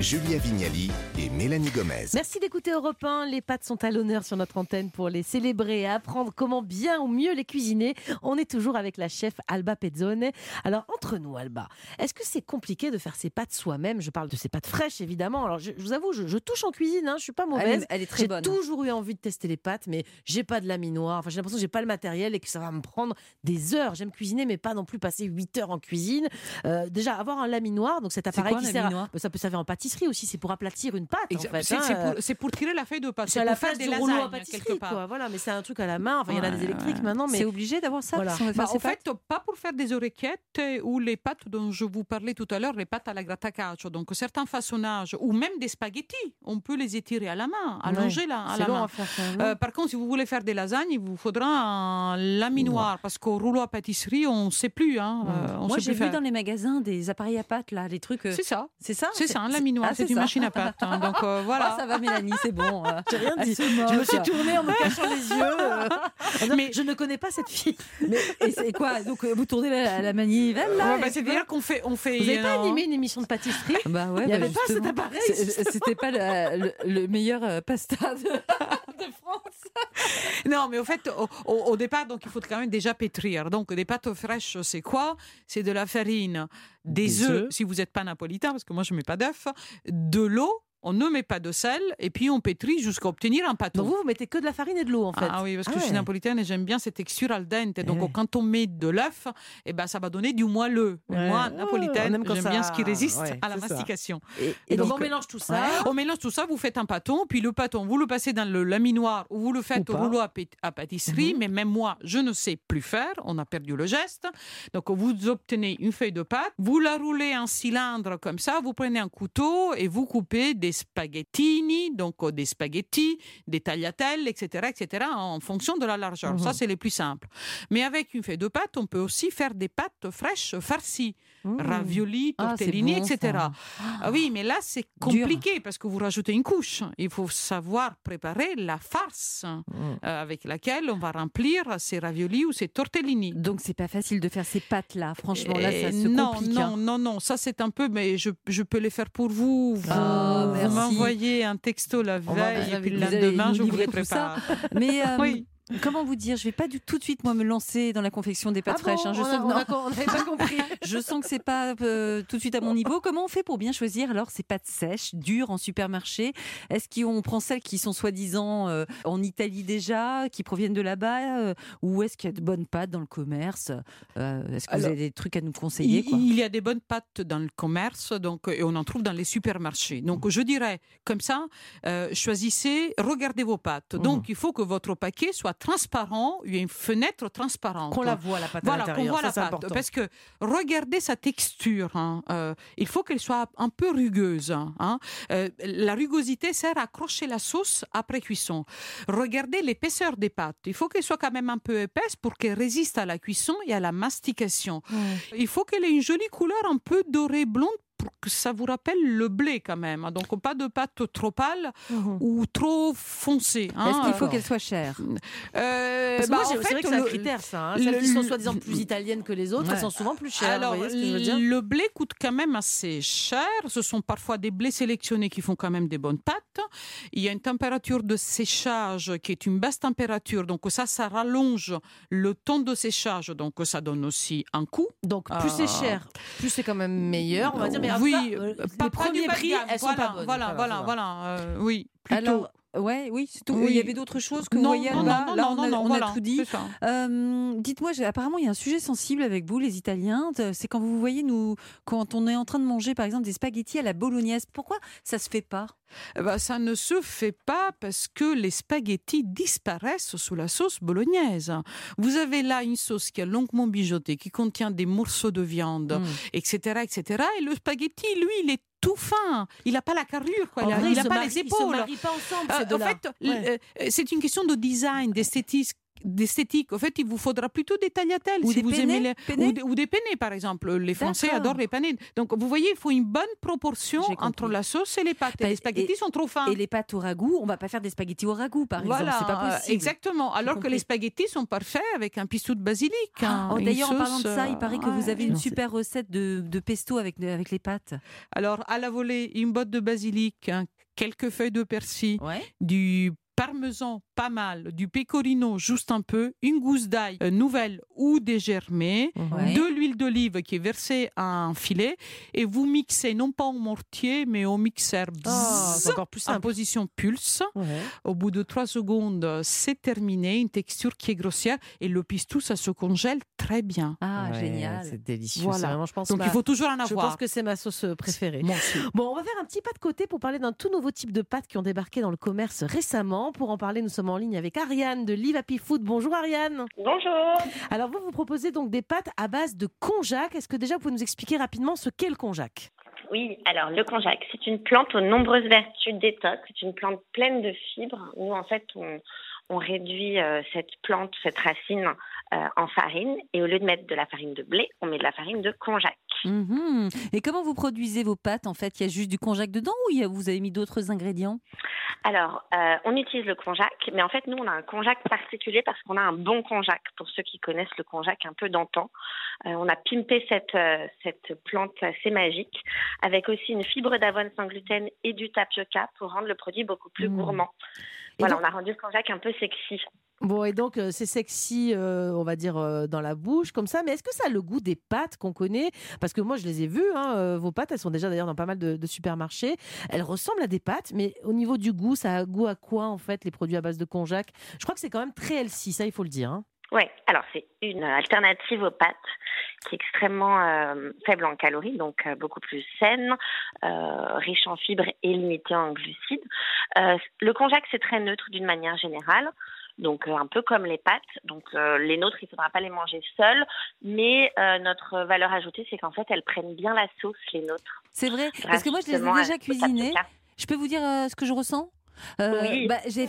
Julia Vignali et Mélanie Gomez. Merci d'écouter Europe 1. Les pâtes sont à l'honneur sur notre antenne pour les célébrer et apprendre comment bien ou mieux les cuisiner. On est toujours avec la chef Alba Pezzone. Alors, entre nous, Alba, est-ce que c'est compliqué de faire ses pâtes soi-même? Je parle de ces pâtes fraîches, évidemment. Alors, je, je vous avoue, je, je touche en cuisine, hein, je suis pas Elle mauvaise. est, elle est très J'ai bonne. toujours eu envie de tester les pâtes, mais j'ai pas de laminoir. Enfin, j'ai l'impression que j'ai pas le matériel et que ça va me prendre des heures. J'aime cuisiner, mais pas non plus passer 8 heures en cuisine. Euh, déjà, avoir un laminoir, donc cet appareil quoi, un qui sert, à- ça peut servir en pâtisserie aussi. C'est pour aplatir une pâte. En fait, C'est hein, c'est euh, pour, pour tirer la feuille de pâte. c'est la pour faire des du rouleau à lasagnes pâtisserie, quelque part. quoi. Voilà, mais c'est un truc à la main. Enfin, il y en a des électriques ouais. maintenant, mais C'est obligé d'avoir ça Voilà. si on veut faire Bah, en fait, pas pour faire des oreillettes ou les pâtes dont je vous parlais tout à l'heure, les pâtes à la grattacaccio. Donc certains façonnages ou même des spaghettis, on peut les étirer à la main, allonger là, à la long main. à faire. Euh, non par contre, si vous voulez faire des lasagnes, il vous faudra un laminoir parce qu'au rouleau à pâtisserie, on ne sait plus. Hein, euh, on Moi, j'ai vu dans les magasins des appareils à pâtes, là, les trucs. C'est ça. C'est ça C'est ça, un laminoir. Ah, c'est une ça. machine à pâtes. hein. donc euh, voilà. Ah, ça va, Mélanie, c'est bon. euh. J'ai rien dit. Je me suis tournée en me cachant les yeux. euh, disant, Mais- je ne connais pas cette fille. Mais et c'est quoi? Donc, vous tournez la, la manivelle, là Ouais, bah, C'est-à-dire qu'on fait, on fait. Vous n'avez pas animé une émission de pâtisserie? Bah ouais, Il n'y bah avait pas cet appareil. C'était pas le, le- le meilleur pasta de, de France. Non, mais au fait, au départ, donc il faut quand même déjà pétrir. Donc des pâtes fraîches, c'est quoi? C'est de la farine, des, Des œufs, si vous n'êtes pas napolitain, parce que moi je mets pas d'œufs, de l'eau. On ne met pas de sel et puis on pétrit jusqu'à obtenir un pâteau. Donc vous, vous mettez que de la farine et de l'eau, en fait. Ah oui, parce que Ah je suis napolitaine et j'aime bien cette texture al dente. Donc ouais. quand on met de l'œuf, eh ben, ça va donner du moelleux. Ouais. Moi, Oh, napolitaine, j'aime bien ce qui résiste à la ça. mastication. Et, Et donc, donc, on mélange tout ça. On mélange tout ça, vous faites un pâton, puis le pâton, vous le passez dans le laminoir ou vous le faites au rouleau à pâtisserie, Mhm. mais même moi, je ne sais plus faire, on a perdu le geste. Donc vous obtenez une feuille de pâte, vous la roulez en cylindre comme ça, vous prenez un couteau et vous coupez des spaghettini, donc euh, des spaghettis, des tagliatelles, etc., etc., en fonction de la largeur. Mhm. Ça, c'est les plus simples. Mais avec une feuille de pâte, on peut aussi faire des pâtes fraîches farcies, Mmh. ravioli, Ah, tortellini, bon, etc. Ah oui, mais là, c'est compliqué parce que vous rajoutez une couche. Il faut savoir préparer la farce euh, avec laquelle on va remplir ces raviolis ou ces tortellini. donc c'est pas facile de faire ces pâtes-là. Franchement, là, ça Et se non, complique. non, hein. non, non, ça c'est un peu, mais je, je peux les faire pour vous. Vous, Ah, vous m'envoyez un texto la veille et puis le lendemain, je vous ça. prépare. Mais euh, Oui. Comment vous dire? Je vais pas du tout de suite moi me lancer dans la confection des pâtes Ah bon fraîches. hein. Je on sens a- que on a- on pas compris. Je sens que c'est pas euh, tout de suite à mon niveau. Comment on fait pour bien choisir alors ces pâtes sèches, dures en supermarché? Est-ce qu'on prend celles qui sont soi-disant euh, en Italie déjà, qui proviennent de là-bas, euh, ou est-ce qu'il y a de bonnes pâtes dans le commerce? Est-ce que vous avez des trucs à nous conseiller Il, quoi? il y a des bonnes pâtes dans le commerce, donc, et on en trouve dans les supermarchés. Donc, je dirais, comme ça, choisissez, regardez vos pâtes. Donc, il faut que votre paquet soit transparent, il y a une fenêtre transparente. Qu'on la voit, la pâte à Voilà, l'intérieur. voit ça, la c'est pâte. important. Parce que regardez sa texture. hein, euh, il faut qu'elle soit un peu rugueuse. hein. Euh, la rugosité sert à accrocher la sauce après cuisson. Regardez l'épaisseur des pâtes. Il faut qu'elle soit quand même un peu épaisse pour qu'elle résiste à la cuisson et à la mastication. Il faut qu'elle ait une jolie couleur un peu dorée blonde que ça vous rappelle le blé quand même. hein. Donc pas de pâte trop pâle Mhm. ou trop foncée. hein. Est-ce qu'il faut qu'elle soit chère Euh, Parce que bah, moi, en c'est c'est fait, vrai que c'est un le- critère, ça. hein. le- Celles qui sont soi-disant plus italiennes que les autres, Ouais. elles sont souvent plus chères. Alors, vous voyez ce que je veux dire le blé coûte quand même assez cher. Ce sont parfois des blés sélectionnés qui font quand même des bonnes pâtes. Il y a une température de séchage qui est une basse température. Donc ça, ça rallonge le temps de séchage. Donc ça donne aussi un coût. Donc, plus c'est Ah. cher, plus c'est quand même meilleur, on va dire. Mais oui, euh, pas- les premiers prix, elles sont voilà, pas bonnes. Voilà, voilà, voilà. euh, oui, plutôt. Ouais, oui, c'est tout. Oui. Il y avait d'autres choses que vous non, voyez non, là-bas non, Là, non, on a, non, on a tout dit. Euh, Dites-moi, apparemment, il y a un sujet sensible avec vous, les Italiens. de- C'est quand vous voyez, nous, quand on est en train de manger, par exemple, des spaghettis à la bolognaise. Pourquoi ça se fait pas? Eh ben, ça ne se fait pas parce que les spaghettis disparaissent sous la sauce bolognaise. Vous avez là une sauce qui est longuement bijotée, qui contient des morceaux de viande, etc., etc. Et le spaghetti, lui, il est tout fin. Il n'a pas la carrure, quoi. Il n'a pas les Ils se épaules. marient pas ensemble, Euh, en fait, Ouais. euh, c'est une question de design, d'esthétisme d'esthétique. En fait, il vous faudra plutôt des tagliatelles Ou si des vous penne, aimez les penne ou, des- ou des penne, par exemple. Les Français adorent les penne. Donc, vous voyez, il faut une bonne proportion entre la sauce et les pâtes. Et les spaghettis et- sont trop fins. Et les pâtes au ragoût, on va pas faire des spaghettis au ragoût, par exemple. Voilà, C'est pas euh, possible. exactement. Alors que les spaghettis sont parfaits avec un pistou de basilic. hein, Oh, une D'ailleurs, en parlant de ça, il euh, paraît que vous ouais. avez une super recette de, de pesto avec, avec les pâtes. Alors, à la volée, une botte de basilic, hein, quelques feuilles de persil, Ouais. du parmesan pas mal, du pecorino juste un peu, une gousse d'ail euh, nouvelle ou dégermée, Ouais. de l'huile d'olive qui est versée à un filet et vous mixez non pas au mortier mais au mixeur Oh, Bzzz, c'est encore plus en position pulse. Ouais. Au bout de trois secondes, c'est terminé, une texture qui est grossière et le pistou ça se congèle très bien. Ah, Ouais, génial. C'est délicieux. Voilà. c'est Vraiment, je pense, Donc ma- il faut toujours en je avoir. pense que c'est ma sauce euh, préférée. Bon, on va faire un petit pas de côté pour parler d'un tout nouveau type de pâtes qui ont débarqué dans le commerce récemment. Pour en parler, nous sommes en ligne avec Ariane de Live Happy Food. Bonjour Ariane. Bonjour. Alors vous, vous proposez donc des pâtes à base de konjac. Est-ce que déjà vous pouvez nous expliquer rapidement ce qu'est le konjac? Oui, alors le konjac, c'est une plante aux nombreuses vertus détox. C'est une plante pleine de fibres. Nous, en fait, on, on réduit euh, cette plante, cette racine en farine. Et au lieu de mettre de la farine de blé, on met de la farine de konjac. Mhm. Et comment vous produisez vos pâtes En fait, il y a juste du konjac dedans ou il y a- vous avez mis d'autres ingrédients? Alors, euh, on utilise le konjac, mais en fait, nous, on a un konjac particulier parce qu'on a un bon konjac. Pour ceux qui connaissent le konjac un peu d'antan, Euh, on a pimpé cette, euh, cette plante assez magique avec aussi une fibre d'avoine sans gluten et du tapioca pour rendre le produit beaucoup plus Mmh. gourmand. Voilà, donc- on a rendu le konjac un peu sexy. Bon, et donc euh, c'est sexy, euh, on va dire, euh, dans la bouche, comme ça. Mais est-ce que ça a le goût des pâtes qu'on connaît? Parce que moi, je les ai vues, hein, vos pâtes, elles sont déjà d'ailleurs dans pas mal de, de supermarchés. Elles ressemblent à des pâtes, mais au niveau du goût, ça a goût à quoi, en fait, les produits à base de konjac? Je crois que c'est quand même très healthy, ça, il faut le dire. hein. Ouais, alors c'est une alternative aux pâtes qui est extrêmement euh, faible en calories, donc euh, beaucoup plus saine, euh, riche en fibres et limitée en glucides. Le konjac, c'est très neutre d'une manière générale. Donc un peu comme les pâtes, donc les nôtres, il ne faudra pas les manger seuls, mais notre valeur ajoutée, c'est qu'en fait, elles prennent bien la sauce, les nôtres. C'est vrai Parce que moi, je les ai déjà cuisinées. Je peux vous dire ce que je ressens? Euh, Oui. bah, j'ai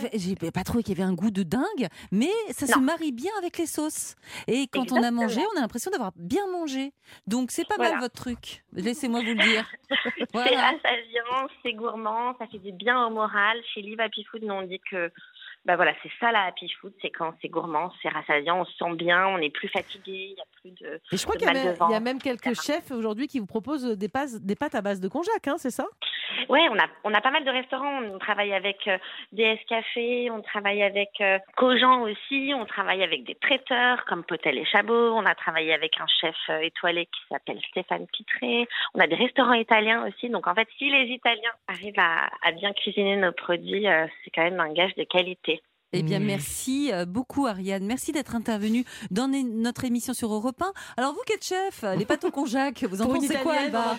pas trouvé qu'il y avait un goût de dingue, mais ça se marie bien avec les sauces. Et quand on a mangé, on a l'impression d'avoir bien mangé. Donc c'est pas Voilà. mal votre truc. Laissez-moi vous le dire. C'est Voilà. rassasiant, c'est gourmand, ça fait du bien au moral. Chez Live Happy Food, nous on dit que bah voilà, c'est ça la happy food, c'est quand c'est gourmand, c'est rassasiant, on se sent bien, on n'est plus fatigué, il n'y a plus de. Et je crois qu'il y, a même- y a quelques chefs aujourd'hui qui vous proposent des, pâtes- des pâtes à base de konjac, hein, c'est ça? Ouais, on a on a pas mal de restaurants. On travaille avec euh, DS Café, on travaille avec euh, Cogent aussi, on travaille avec des traiteurs comme Potel et Chabot. On a travaillé avec un chef euh, étoilé qui s'appelle Stéphane Pitré. On a des restaurants italiens aussi. Donc en fait, si les Italiens arrivent à, à bien cuisiner nos produits, euh, c'est quand même un gage de qualité. Eh bien, Mm. merci euh, beaucoup, Ariane. Merci d'être intervenue dans notre émission sur Europe 1. Alors, vous qui êtes chef, les pâtes au konjac, vous en pensez quoi, Alba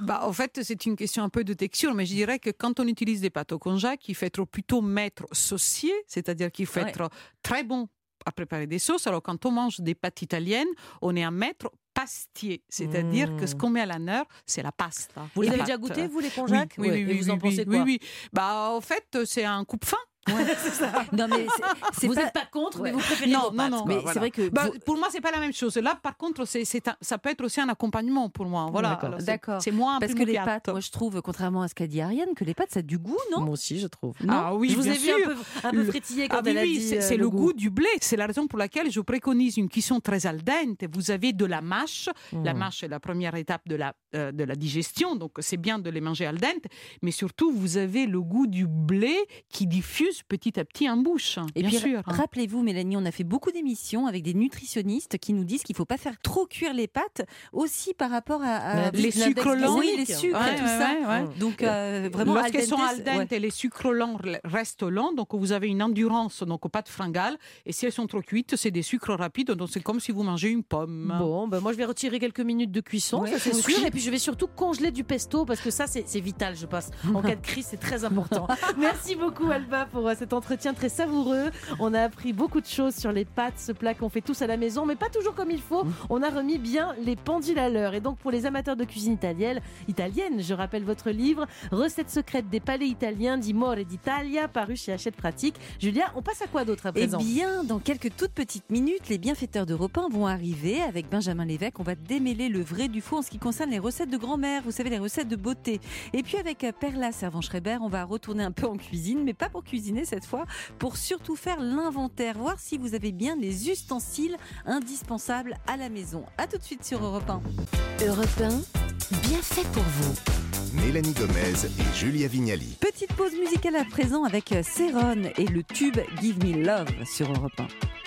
Bah, en fait, c'est une question un peu de texture, mais je dirais que quand on utilise des pâtes au konjac, il faut être plutôt maître saucier, c'est-à-dire qu'il faut Ouais. être très bon à préparer des sauces. Alors, quand on mange des pâtes italiennes, on est un maître pastier, c'est-à-dire que ce qu'on met à l'honneur, c'est la pasta. Vous Les avez déjà goûté, vous, les Oui, konjac oui, oui, Et oui, vous en pensez oui, quoi? Oui, oui. Bah, en fait, c'est un coupe-fin. Non, mais c'est- c'est Vous pas... n'êtes pas contre, mais vous préférez Non, vos non, pâtes, non. quoi, Mais voilà. c'est vrai que... Bah, vous- pour moi, c'est pas la même chose. Là, par contre, c'est, c'est un- ça peut être aussi un accompagnement pour moi. Voilà. D'accord. Alors, c'est- D'accord. C'est moins Parce que les pâtes, moi je trouve, contrairement à ce qu'a dit Ariane, que les pâtes ça a du goût, non? Moi aussi, je trouve. Non? Ah oui, je vous bien ai vu un peu, un peu frétillé quand Ah oui, elle a dit c'est, euh, c'est le, goût. du blé. C'est la raison pour laquelle je préconise une cuisson très al dente. Vous avez de la mâche. La Mmh. mâche est la première étape de la, euh, de la digestion, donc c'est bien de les manger al dente. Mais surtout, vous avez le goût du blé qui diffuse petit à petit en bouche. Et bien puis, sûr. hein. rappelez-vous, Mélanie, on a fait beaucoup d'émissions avec des nutritionnistes qui nous disent qu'il ne faut pas faire trop cuire les pâtes, aussi par rapport à, les sucres lents. Oui, les sucres Ouais, et tout ouais, ça. ouais, ouais. Donc, euh, vraiment, al Lorsqu'elles sont al dente, ouais. les sucres lents re- restent lents, donc vous avez une endurance donc aux pâtes fringales. Et si elles sont trop cuites, c'est des sucres rapides, donc c'est comme si vous mangez une pomme. Bon, ben moi je vais retirer quelques minutes de cuisson, Ouais, ça c'est sûr. Et puis je vais surtout congeler du pesto parce que ça c'est c'est vital, je pense. En cas de crise, c'est très important. Merci beaucoup Alba pour pour euh, cet entretien très savoureux. On a appris beaucoup de choses sur les pâtes, ce plat qu'on fait tous à la maison, mais pas toujours comme il faut. On a remis bien les pendules à l'heure. Et donc, pour les amateurs de cuisine italienne, italienne, je rappelle votre livre, Recettes secrètes des palais italiens d'Imore d'Italia, paru chez Hachette Pratique. Julia, on passe à quoi d'autre à Eh présent bien, dans quelques toutes petites minutes, les bienfaiteurs d'Europe 1 vont arriver avec Benjamin Lévesque. On va démêler le vrai du faux en ce qui concerne les recettes de grand-mère, vous savez, les recettes de beauté. Et puis avec euh, Perla Servan-Schreiber, on va retourner un peu en cuisine, mais pas pour cuisiner cette fois, pour surtout faire l'inventaire, voir si vous avez bien les ustensiles indispensables à la maison. A tout de suite sur Europe 1. Europe 1, bien fait pour vous. Mélanie Gomez et Julia Vignali. Petite pause musicale à présent avec Céron et le tube Give Me Love sur Europe 1.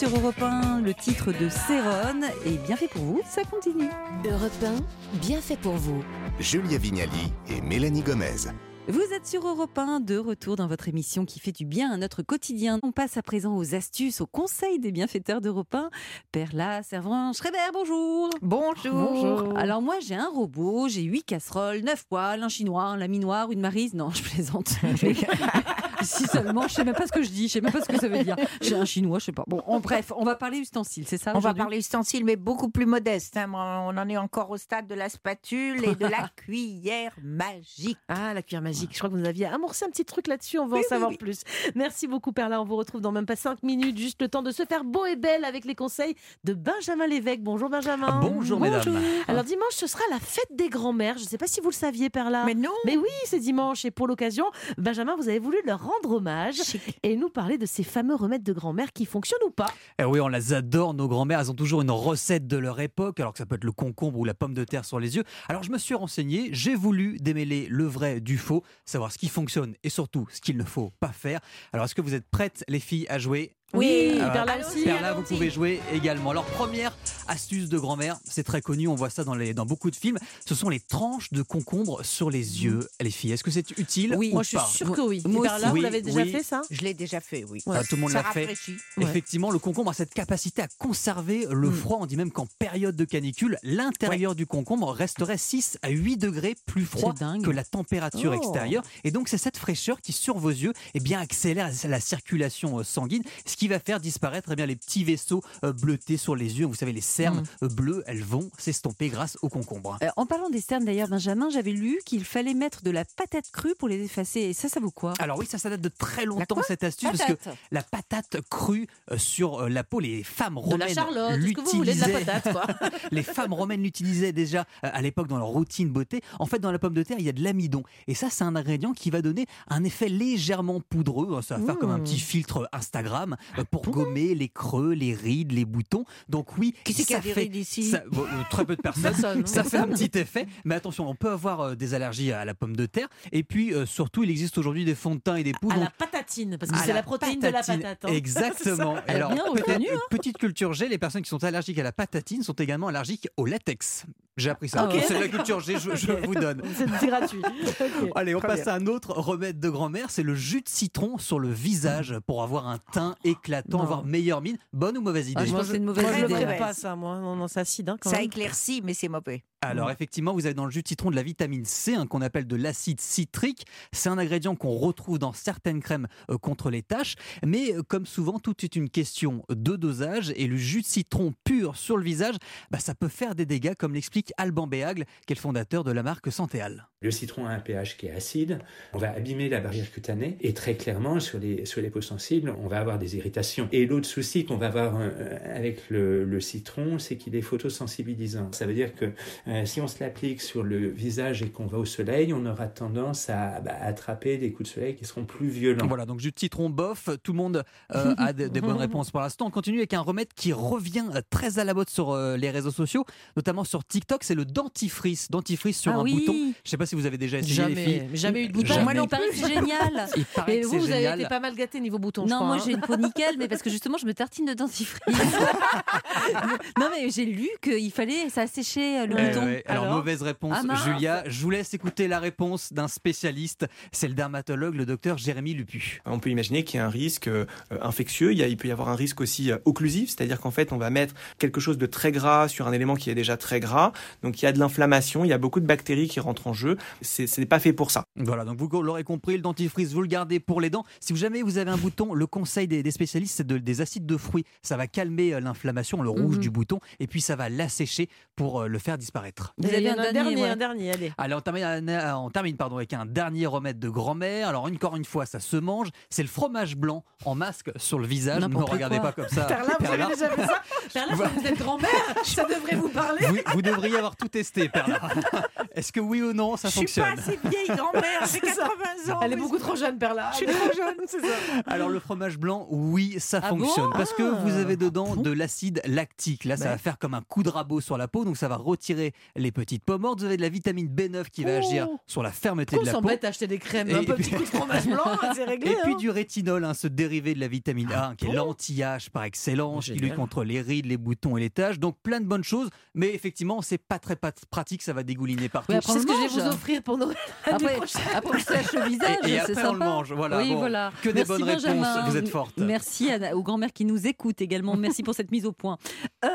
Sur Europe 1, le titre de Céron. Et bien fait pour vous, ça continue. Europe 1, bien fait pour vous. Julia Vignali et Mélanie Gomez. Vous êtes sur Europe 1, de retour dans votre émission qui fait du bien à notre quotidien. On passe à présent aux astuces, aux conseils des bienfaiteurs d'Europe 1. Perla, Servan, Schreiber, bonjour. Bonjour. Alors moi, j'ai un robot, j'ai huit casseroles, neuf poêles, un chinois, un laminoir, une marise. Non, je plaisante. si seulement, je sais même pas ce que je dis, je sais même pas ce que ça veut dire. J'ai un chinois, je sais pas. Bon, en bref, on va parler ustensiles, c'est ça On va parler ustensiles, mais beaucoup plus modeste. hein. On en est encore au stade de la spatule et de la cuillère magique. Ah, la cuillère magique. Je crois que vous aviez amorcé un petit truc là-dessus. On va en savoir plus. Merci beaucoup, Perla. On vous retrouve dans même pas 5 minutes. Juste le temps de se faire beau et belle avec les conseils de Benjamin Lévesque. Bonjour, Benjamin. Bonjour, mesdames. Alors, dimanche, ce sera la fête des grands-mères. Je ne sais pas si vous le saviez, Perla. Mais non Mais oui, c'est dimanche. Et pour l'occasion, Benjamin, vous avez voulu leur rendre hommage et nous parler de ces fameux remèdes de grand-mère qui fonctionnent ou pas. Eh oui, on les adore, nos grands-mères. Elles ont toujours une recette de leur époque, alors que ça peut être le concombre ou la pomme de terre sur les yeux. Alors je me suis renseigné, j'ai voulu démêler le vrai du faux, savoir ce qui fonctionne et surtout ce qu'il ne faut pas faire. Alors est-ce que vous êtes prêtes, les filles, à jouer? Oui, Ah, Perla aussi. Perla, vous pouvez jouer également. Alors première astuce de grand-mère, c'est très connu, on voit ça dans, les, dans beaucoup de films. Ce sont les tranches de concombre sur les yeux, les filles. Est-ce que c'est utile Oui, ou moi je suis sûre que oui. Moi là, vous l'avez déjà Oui. fait ça? Je l'ai déjà fait, oui. Ah, tout le monde Ça l'a fait. rafraîchit. Effectivement, le concombre a cette capacité à conserver le Mm. froid. On dit même qu'en période de canicule, l'intérieur du concombre resterait 6 à 8 degrés plus froid que la température Oh. extérieure. Et donc, c'est cette fraîcheur qui, sur vos yeux, eh bien, accélère la circulation euh, sanguine, ce qui va faire disparaître eh bien, les petits vaisseaux euh, bleutés sur les yeux. Vous savez, les cernes Mm. euh, bleues, elles vont s'estomper grâce au concombre. Euh, en parlant des cernes d'ailleurs, Benjamin, j'avais lu qu'il fallait mettre de la patate crue pour les effacer. Et ça, ça vaut quoi? Alors oui, ça, ça date de très longtemps cette astuce parce que Patate. la patate crue euh, sur euh, la peau, les femmes romaines l'utilisaient. les femmes romaines l'utilisaient déjà à l'époque dans leur routine beauté. En fait, dans la pomme de terre, il y a de l'amidon. Et ça, c'est un ingrédient qui va donner un effet légèrement poudreux. Ça va faire comme un Mmh. petit filtre Instagram pour gommer les creux, les rides, les boutons. Donc oui, Qui c'est ça fait rides ici ça- bon, euh, très peu de personnes. Personne. Ça fait un petit effet. Mais attention, on peut avoir euh, des allergies à la pomme de terre. Et puis euh, surtout, il existe aujourd'hui des fonds de teint et des poudres. À la patatine, parce que c'est la la protéine de la patatine. patate. hein. Exactement. Alors, bien peut-être hein. petite culture G, les personnes qui sont allergiques à la patatine sont également allergiques au latex. J'ai appris ça. Ah. C'est la culture G, je, je vous donne. C'est gratuit. Allez, on Très passe bien. à un autre remède de grand-mère, c'est le jus de citron sur le visage pour avoir un teint éclatant, Non. avoir meilleure mine. Bonne ou mauvaise idée je pense que c'est une mauvaise Moi, je le idée. ferais Mauvaise. pas, ça, moi. Non, non, c'est acide, hein, quand Ça même. éclaircit, mais c'est mauvais. Alors effectivement, vous avez dans le jus de citron de la vitamine C, hein, qu'on appelle de l'acide citrique. C'est un ingrédient qu'on retrouve dans certaines crèmes euh, contre les taches. Mais euh, comme souvent, tout est une question de dosage. Et le jus de citron pur sur le visage, bah, ça peut faire des dégâts, comme l'explique Alban Béagle, qui est le fondateur de la marque Santéal. Le citron a un pH qui est acide, on va abîmer la barrière cutanée et très clairement sur les, sur les peaux sensibles, on va avoir des irritations. Et l'autre souci qu'on va avoir euh, avec le, le citron, c'est qu'il est photosensibilisant. Ça veut dire que euh, si on se l'applique sur le visage et qu'on va au soleil, on aura tendance à bah, attraper des coups de soleil qui seront plus violents. Voilà, donc jus de citron bof, tout le monde euh, a des, des bonnes réponses pour l'instant. On continue avec un remède qui revient très à la mode sur euh, les réseaux sociaux, notamment sur TikTok, c'est le dentifrice. Dentifrice sur Ah un oui. bouton. Je sais pas si vous avez déjà essayé les Jamais, filles. jamais eu de bouton. Jamais. Moi non plus, c'est génial. Il paraît Et que vous, vous avez été pas mal gâté niveau bouton, je Non, crois. moi hein. j'ai une peau nickel, mais parce que justement je me tartine de dentifrice. non, mais j'ai lu qu'il fallait, ça séchait le Eh bouton. ouais, alors, Alors mauvaise réponse, Ah. Julia. Je vous laisse écouter la réponse d'un spécialiste. C'est le dermatologue, le docteur Jérémy Lupu. On peut imaginer qu'il y a un risque euh, infectieux, il, y a- il peut y avoir un risque aussi euh, occlusif, c'est-à-dire qu'en fait on va mettre quelque chose de très gras sur un élément qui est déjà très gras, donc il y a de l'inflammation, il y a beaucoup de bactéries qui rentrent en jeu, c'est c'est pas fait pour ça. Voilà, donc vous l'aurez compris, le dentifrice, vous le gardez pour les dents. Si jamais vous avez un bouton, le conseil des, des spécialistes, c'est de- des acides de fruits. Ça va calmer euh, l'inflammation, le rouge Mhm. du bouton, et puis ça va l'assécher pour euh, le faire disparaître. Vous Il y avez un un dernier, ouais. un dernier, allez. Allez, on termine, on termine pardon, avec un dernier remède de grand-mère. Alors, encore une fois, ça se mange. C'est le fromage blanc en masque sur le visage. Ne me regardez quoi. pas comme ça. Perla, vous Perla. avez déjà fait ça Perla, vous êtes grand-mère, ça devrait vous parler. Vous, vous devriez avoir tout testé, Perla. Est-ce que oui ou non, ça Je suis fonctionne pas assez vieille grand-mère, j'ai C'est ça. 80 ans. Elle est beaucoup trop jeune, Perla. Je suis trop jeune. c'est ça. Alors le fromage blanc, oui, ça Ah fonctionne bon parce que Ah. vous avez dedans de l'acide lactique. Là, ça Ouais. va faire comme un coup de rabot sur la peau, donc ça va retirer les petites peaux mortes. Vous avez de la vitamine B9 qui va Oh. agir sur la fermeté On de la peau. s'embête à acheter des crèmes, Et- un et peu puis- petit coup de fromage blanc, c'est réglé. Et puis hein. du rétinol, hein, ce dérivé de la vitamine A, hein, qui est l'anti-âge par excellence, qui lutte contre les rides, les boutons et les taches. Donc plein de bonnes choses, mais effectivement, c'est pas très pratique, ça va dégouliner partout. Oui, sais ce que je vais on vous mange. Offrir pour Noël. Après, après, on se lèche le visage, Et- après, on le sympa. mange, voilà, Oui, bon, voilà. que des Merci bonnes réponses, vous êtes fortes. Merci à- aux grand-mères qui nous écoutent également. Merci pour cette mise au point. Euh,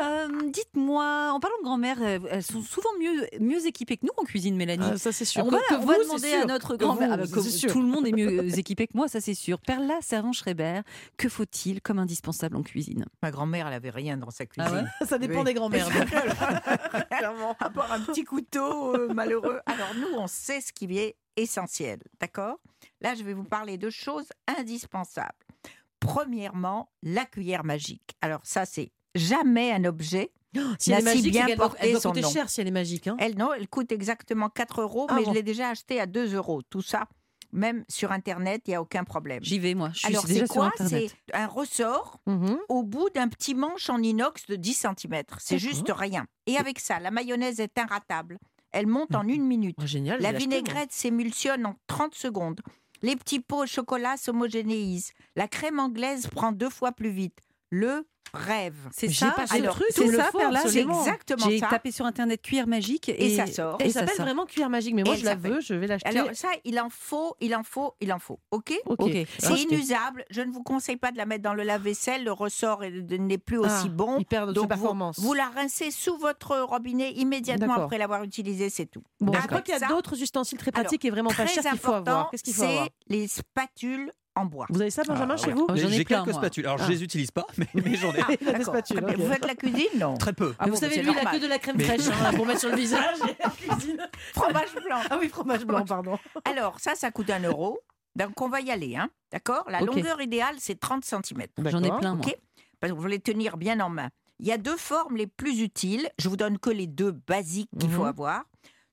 Dites-moi, en parlant de grand-mère, euh, elles sont souvent mieux, mieux équipées que nous en cuisine, Mélanie. Ah, ça, c'est sûr. On va, que on vous, va c'est demander sûr. à notre Que grand-mère. vous, Ah tout le monde est mieux équipé que moi, ça c'est sûr. Perla Servan-Schreiber, que faut-il comme indispensable en cuisine? Ma grand-mère, elle avait rien dans sa cuisine. Ah ouais Ça dépend Oui. des grand-mères. À part un petit couteau euh, malheureux. Alors nous, on sait ce qui est essentiel, d'accord? Là, je vais vous parler de choses indispensables. Premièrement, la cuillère magique. Alors ça, c'est jamais un objet Si elle est n'a si magique, bien qu'elle doit- porté elle doit coûter cher si elle est magique. hein. Elle, non, elle coûte exactement 4 euros, Ah mais bon. je l'ai déjà acheté à 2 euros. Tout ça, même sur Internet, il n'y a aucun problème. J'y vais, moi. Je Alors, c'est quoi? C'est un ressort Mhm. au bout d'un petit manche en inox de 10 cm. C'est juste rien. Et avec ça, la mayonnaise est inratable. Elle monte en une minute. Oh, génial. La vinaigrette s'émulsionne en 30 secondes. Les petits pots au chocolat s'homogénéisent. La crème anglaise prend deux fois plus vite. Le rêve. C'est J'ai ça, pas c'est ce le truc, c'est ça, C'est exactement J'ai tapé sur internet cuir magique et, Et ça sort. Elle et ça s'appelle vraiment cuir magique, mais moi Et je la veux, je vais l'acheter. Alors ça, il en faut, il en faut, il en faut. Ok. Ok. C'est inusable. Je ne vous conseille pas de la mettre dans le lave-vaisselle. Le ressort est- n'est plus Ah, aussi bon. il perd de Donc vous, la rincez sous votre robinet immédiatement après l'avoir utilisé, c'est tout. Bon, je crois qu'il y a d'autres ustensiles très pratiques Alors, et vraiment pas très chers qu'il faut avoir. important, Qu'est-ce qu'il faut avoir? C'est les spatules en bois. Vous avez ça, Benjamin, Ah, chez ouais. vous Mais J'ai quelques spatules. Alors, Ah. je les utilise pas, mais, mais j'en ai. Ah, des spatules. Vous faites la cuisine, non Très peu. Ah bon, vous savez, c'est lui, normal. que de la crème Mais- fraîche hein, pour mettre sur le visage et en cuisine. Fromage blanc. Ah oui, fromage blanc, pardon. Alors, ça, ça coûte un euro. Donc, on va y aller, hein d'accord? La longueur idéale, c'est 30 cm. J'en ai plein, moi. Ok? Parce que vous voulez tenir bien en main. Il y a deux formes les plus utiles. Je vous donne que les deux basiques qu'il faut Mhm. avoir.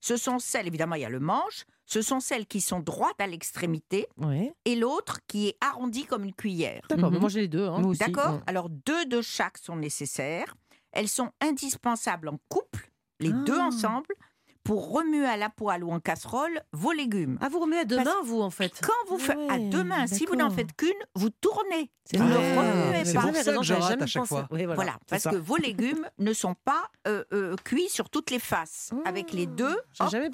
Ce sont celles, évidemment, il y a le manche. Ce sont celles qui sont droites à l'extrémité Oui. et l'autre qui est arrondie comme une cuillère. D'accord, mais moi j'ai les deux. hein. D'accord Mm. Alors, deux de chaque sont nécessaires. Elles sont indispensables en couple, les deux Ah. ensemble, pour remuer à la poêle ou en casserole vos légumes. Ah, vous remettez à deux Parce- mains, vous, en fait Quand vous faites à deux mains, si vous n'en faites qu'une, vous tournez. Vous ne remuez c'est pas. pour ça que je rate jamais à chaque pensé. fois. Oui, voilà. Voilà, parce ça. que vos légumes ne sont pas euh, euh, cuits sur toutes les faces. Avec les deux,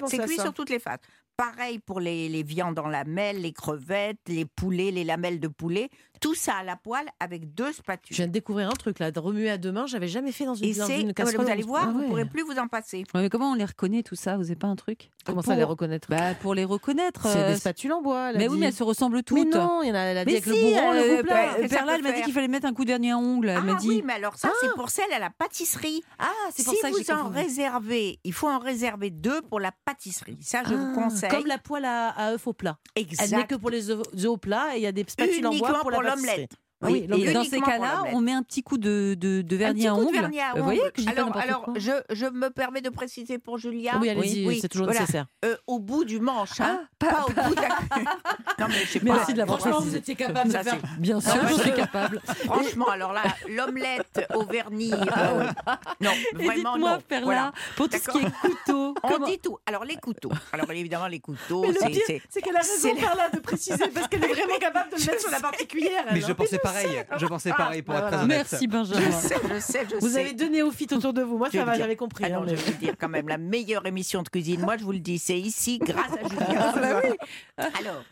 c'est cuit ça. sur toutes les faces. Pareil pour les, les viandes en lamelles, les crevettes, les poulets, les lamelles de poulet. Tout ça à la poêle avec deux Je spatules. viens de découvrir un truc là, de remuer à deux mains, j'avais jamais fait dans une, Et dans c'est, une casserole. vous allez voir, Ah vous ne pourrez plus vous en passer. Ouais, mais comment on les reconnaît tout ça Vous n'avez pas un truc Comment ça les reconnaître bah, Pour les reconnaître. C'est euh, des spatules en bois. Mais oui, mais elles se ressemblent toutes. Mais non, il y en a, elle a dit Mais avec le si, bourron, euh, le ça Perla, elle m'a dit qu'il fallait mettre un coup de dernier ongle. Elle Ah m'a dit. oui, mais alors ça, c'est pour celle à la pâtisserie. Ah, c'est pour si ça que vous en réservez, il faut en réserver deux pour la pâtisserie. Ça, je vous Ah, conseille. Comme la poêle à, à œufs au plat. Exact. Elle n'est que pour les œufs, au plat et il y a des spatules en bois pour la. L'omelette. Ah Oui, oui, Et dans ces cas-là, on met un petit coup de, de, de Un vernis petit à coup de ongles. vernis à Vous voyez que pas alors, alors quoi. je, je me permets de préciser pour Julia. Oui, allez-y, c'est toujours Voilà. nécessaire. Euh, au bout du manche, hein, Ah, pas, au bout de la... non, mais je sais Merci pas, de l'avoir franchement, vous étiez capable de faire- Bien sûr, je suis capable. Franchement, alors là, l'omelette au vernis, euh, non, Et vraiment dites-moi, non. Perla, Voilà. pour tout ce qui est couteau, On dit tout. Alors les couteaux. Alors évidemment les couteaux, c'est- c'est qu'elle a raison, Perla, de préciser, parce qu'elle est vraiment capable de le mettre sur la particulière. Mais je pensais pareil. Je pensais pareil pour être très honnête. Merci Benjamin. Je sais, je sais, je Vous sais. avez deux néophytes autour de vous. Moi, Je ça va, j'avais compris. Ah non, hein, je vais vous dire quand même la meilleure émission de cuisine. Moi, je vous le dis, c'est ici grâce à Julien. Ah bah oui. Alors,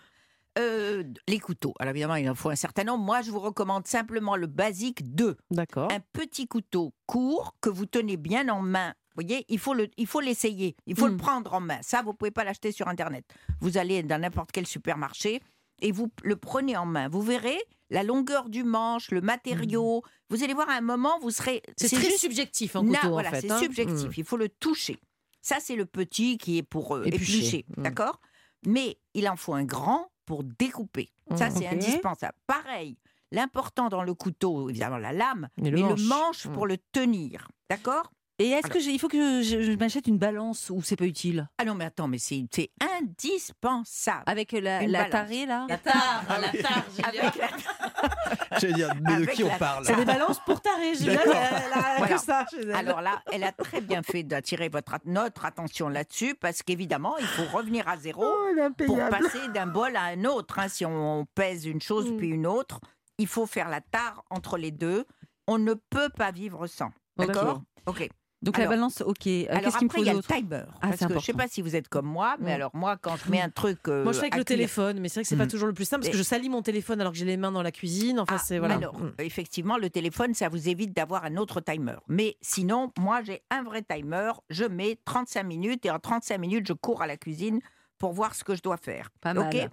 euh, les couteaux. Alors évidemment, il en faut un certain nombre. Moi, je vous recommande simplement le basique 2. D'accord. Un petit couteau court que vous tenez bien en main. Vous voyez, il faut le, il faut l'essayer. Il faut le Mm. prendre en main. Ça, vous pouvez pas l'acheter sur Internet. Vous allez dans n'importe quel supermarché et vous le prenez en main. Vous verrez la longueur du manche, le matériau. Vous allez voir à un moment, vous serez. C'est très juste- subjectif, un Na- couteau, en voilà, fait, c'est hein. subjectif. Mm. Il faut le toucher. Ça, c'est le petit qui est pour euh, Éplucher. éplucher. Mm. D'accord? Mais il en faut un grand pour découper. Ça, c'est indispensable. Pareil, l'important dans le couteau, évidemment, la lame, Mais le mais manche. le manche pour le tenir. D'accord? Et est-ce que il faut que je, je m'achète une balance ou c'est pas utile? Ah non, mais attends, mais c'est c'est indispensable. Avec la, Une la balance. tarée là? La tare, la tare, Avec la- J'allais dire, mais de Avec qui on parle? C'est des balances pour tarés. Julien, D'accord. elle elle a Voilà. que ça chez elle. Alors là, elle a très bien fait d'attirer votre, at- notre attention là-dessus, parce qu'évidemment, il faut revenir à zéro Oh, pour passer d'un bol à un autre. hein. Si on pèse une chose Mm. puis une autre, il faut faire la tare entre les deux. On ne peut pas vivre sans. D'accord? Ok. Donc Alors- la balance, ok. Euh, Alors après, faut il y a le timer. Ah, parce c'est que je sais important. pas si vous êtes comme moi, mais alors moi, quand je mets un truc. euh, Moi, je fais avec le cuire- téléphone, mais c'est vrai que c'est pas Mm. toujours le plus simple parce que je salis mon téléphone alors que j'ai les mains dans la cuisine. Enfin, Ah, c'est voilà. Alors, Mm. effectivement, le téléphone, ça vous évite d'avoir un autre timer. Mais sinon, moi, j'ai un vrai timer. Je mets 35 minutes et en 35 minutes, je cours à la cuisine pour voir ce que je dois faire. Pas Ok mal.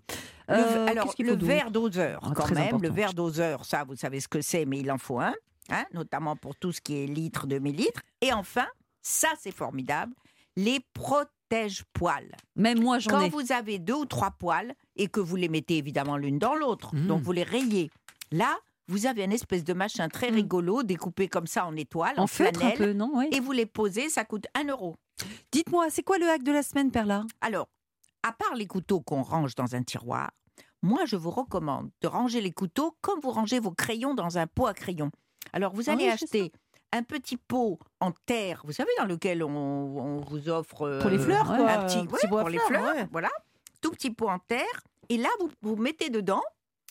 Le- Euh, alors, le verre doseur, Ah, quand même. Le important. verre doseur, ça, vous savez ce que c'est, mais il en faut un, hein, notamment pour tout ce qui est litres, demi-litres. Et enfin, ça, c'est formidable, les protège-poils. Même moi, j'en Quand ai. vous avez deux ou trois poils et que vous les mettez évidemment l'une dans l'autre, Mmh. donc vous les rayez, là, vous avez un espèce de machin très Mmh. rigolo découpé comme ça en étoiles, en, En un peu, non et vous les posez, ça coûte un euro. Dites-moi, c'est quoi le hack de la semaine, Perla? Alors, à part les couteaux qu'on range dans un tiroir, moi je vous recommande de ranger les couteaux comme vous rangez vos crayons dans un pot à crayons. Alors vous Ah allez oui, acheter un petit pot en terre, vous savez, dans lequel on, on vous offre Pour les euh, fleurs, quoi. un petit, petit ouais, pour les fleurs, fleurs, ouais. voilà, tout petit pot en terre. Et là, vous, vous mettez dedans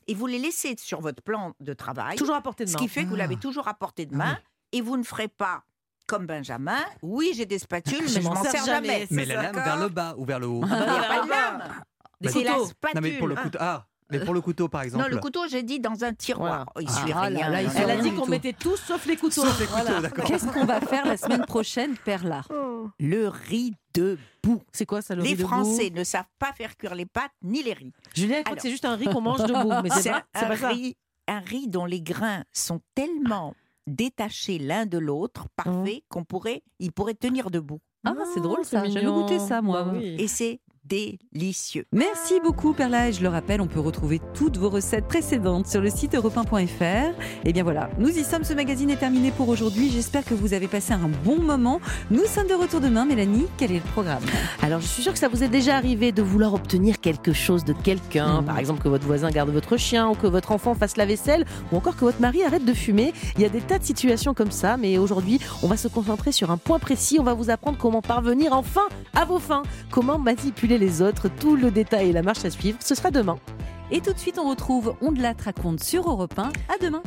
et vous les laissez sur votre plan de travail. Toujours à portée de Ce main. qui fait que vous l'avez Ah. toujours à portée de main et vous ne ferez pas comme Benjamin. Oui, j'ai des spatules, mais je m'en sers jamais. Mais la lame vers le bas ou vers le haut Il n'y a pas de lame. Bah, C'est la spatule. Non, mais pour le couteau. Ah, mais pour le couteau, par exemple. Non, le couteau, j'ai dit dans un tiroir. Oh, il suit Ah là rien. là, il Elle a dit qu'on mettait tout sauf les couteaux. Sauf les couteaux, Voilà. Qu'est-ce qu'on va faire la semaine prochaine, Perla Le riz debout. C'est quoi ça, le Les riz debout Français ne savent pas faire cuire les pâtes ni les riz. Julien, elle croit que c'est juste un riz qu'on mange debout. Mais c'est C'est pas, un, c'est pas ça. riz, un riz dont les grains sont tellement détachés l'un de l'autre, parfait, qu'on pourrait, il pourrait tenir debout. Ah, c'est drôle ça. J'avais goûté ça, moi. Bah oui. Et c'est délicieux. Merci beaucoup Perla et je le rappelle, on peut retrouver toutes vos recettes précédentes sur le site europe 1.fr. Et bien voilà, nous y sommes, ce magazine est terminé pour aujourd'hui. J'espère que vous avez passé un bon moment. Nous sommes de retour demain. Mélanie, quel est le programme? Alors, je suis sûre que ça vous est déjà arrivé de vouloir obtenir quelque chose de quelqu'un. Mhm. Par exemple, que votre voisin garde votre chien, ou que votre enfant fasse la vaisselle, ou encore que votre mari arrête de fumer. Il y a des tas de situations comme ça, mais aujourd'hui, on va se concentrer sur un point précis. On va vous apprendre comment parvenir enfin à vos fins, comment manipuler les autres. Tout le détail et la marche à suivre, ce sera demain. Et tout de suite, on retrouve On de la raconte sur Europe 1. À demain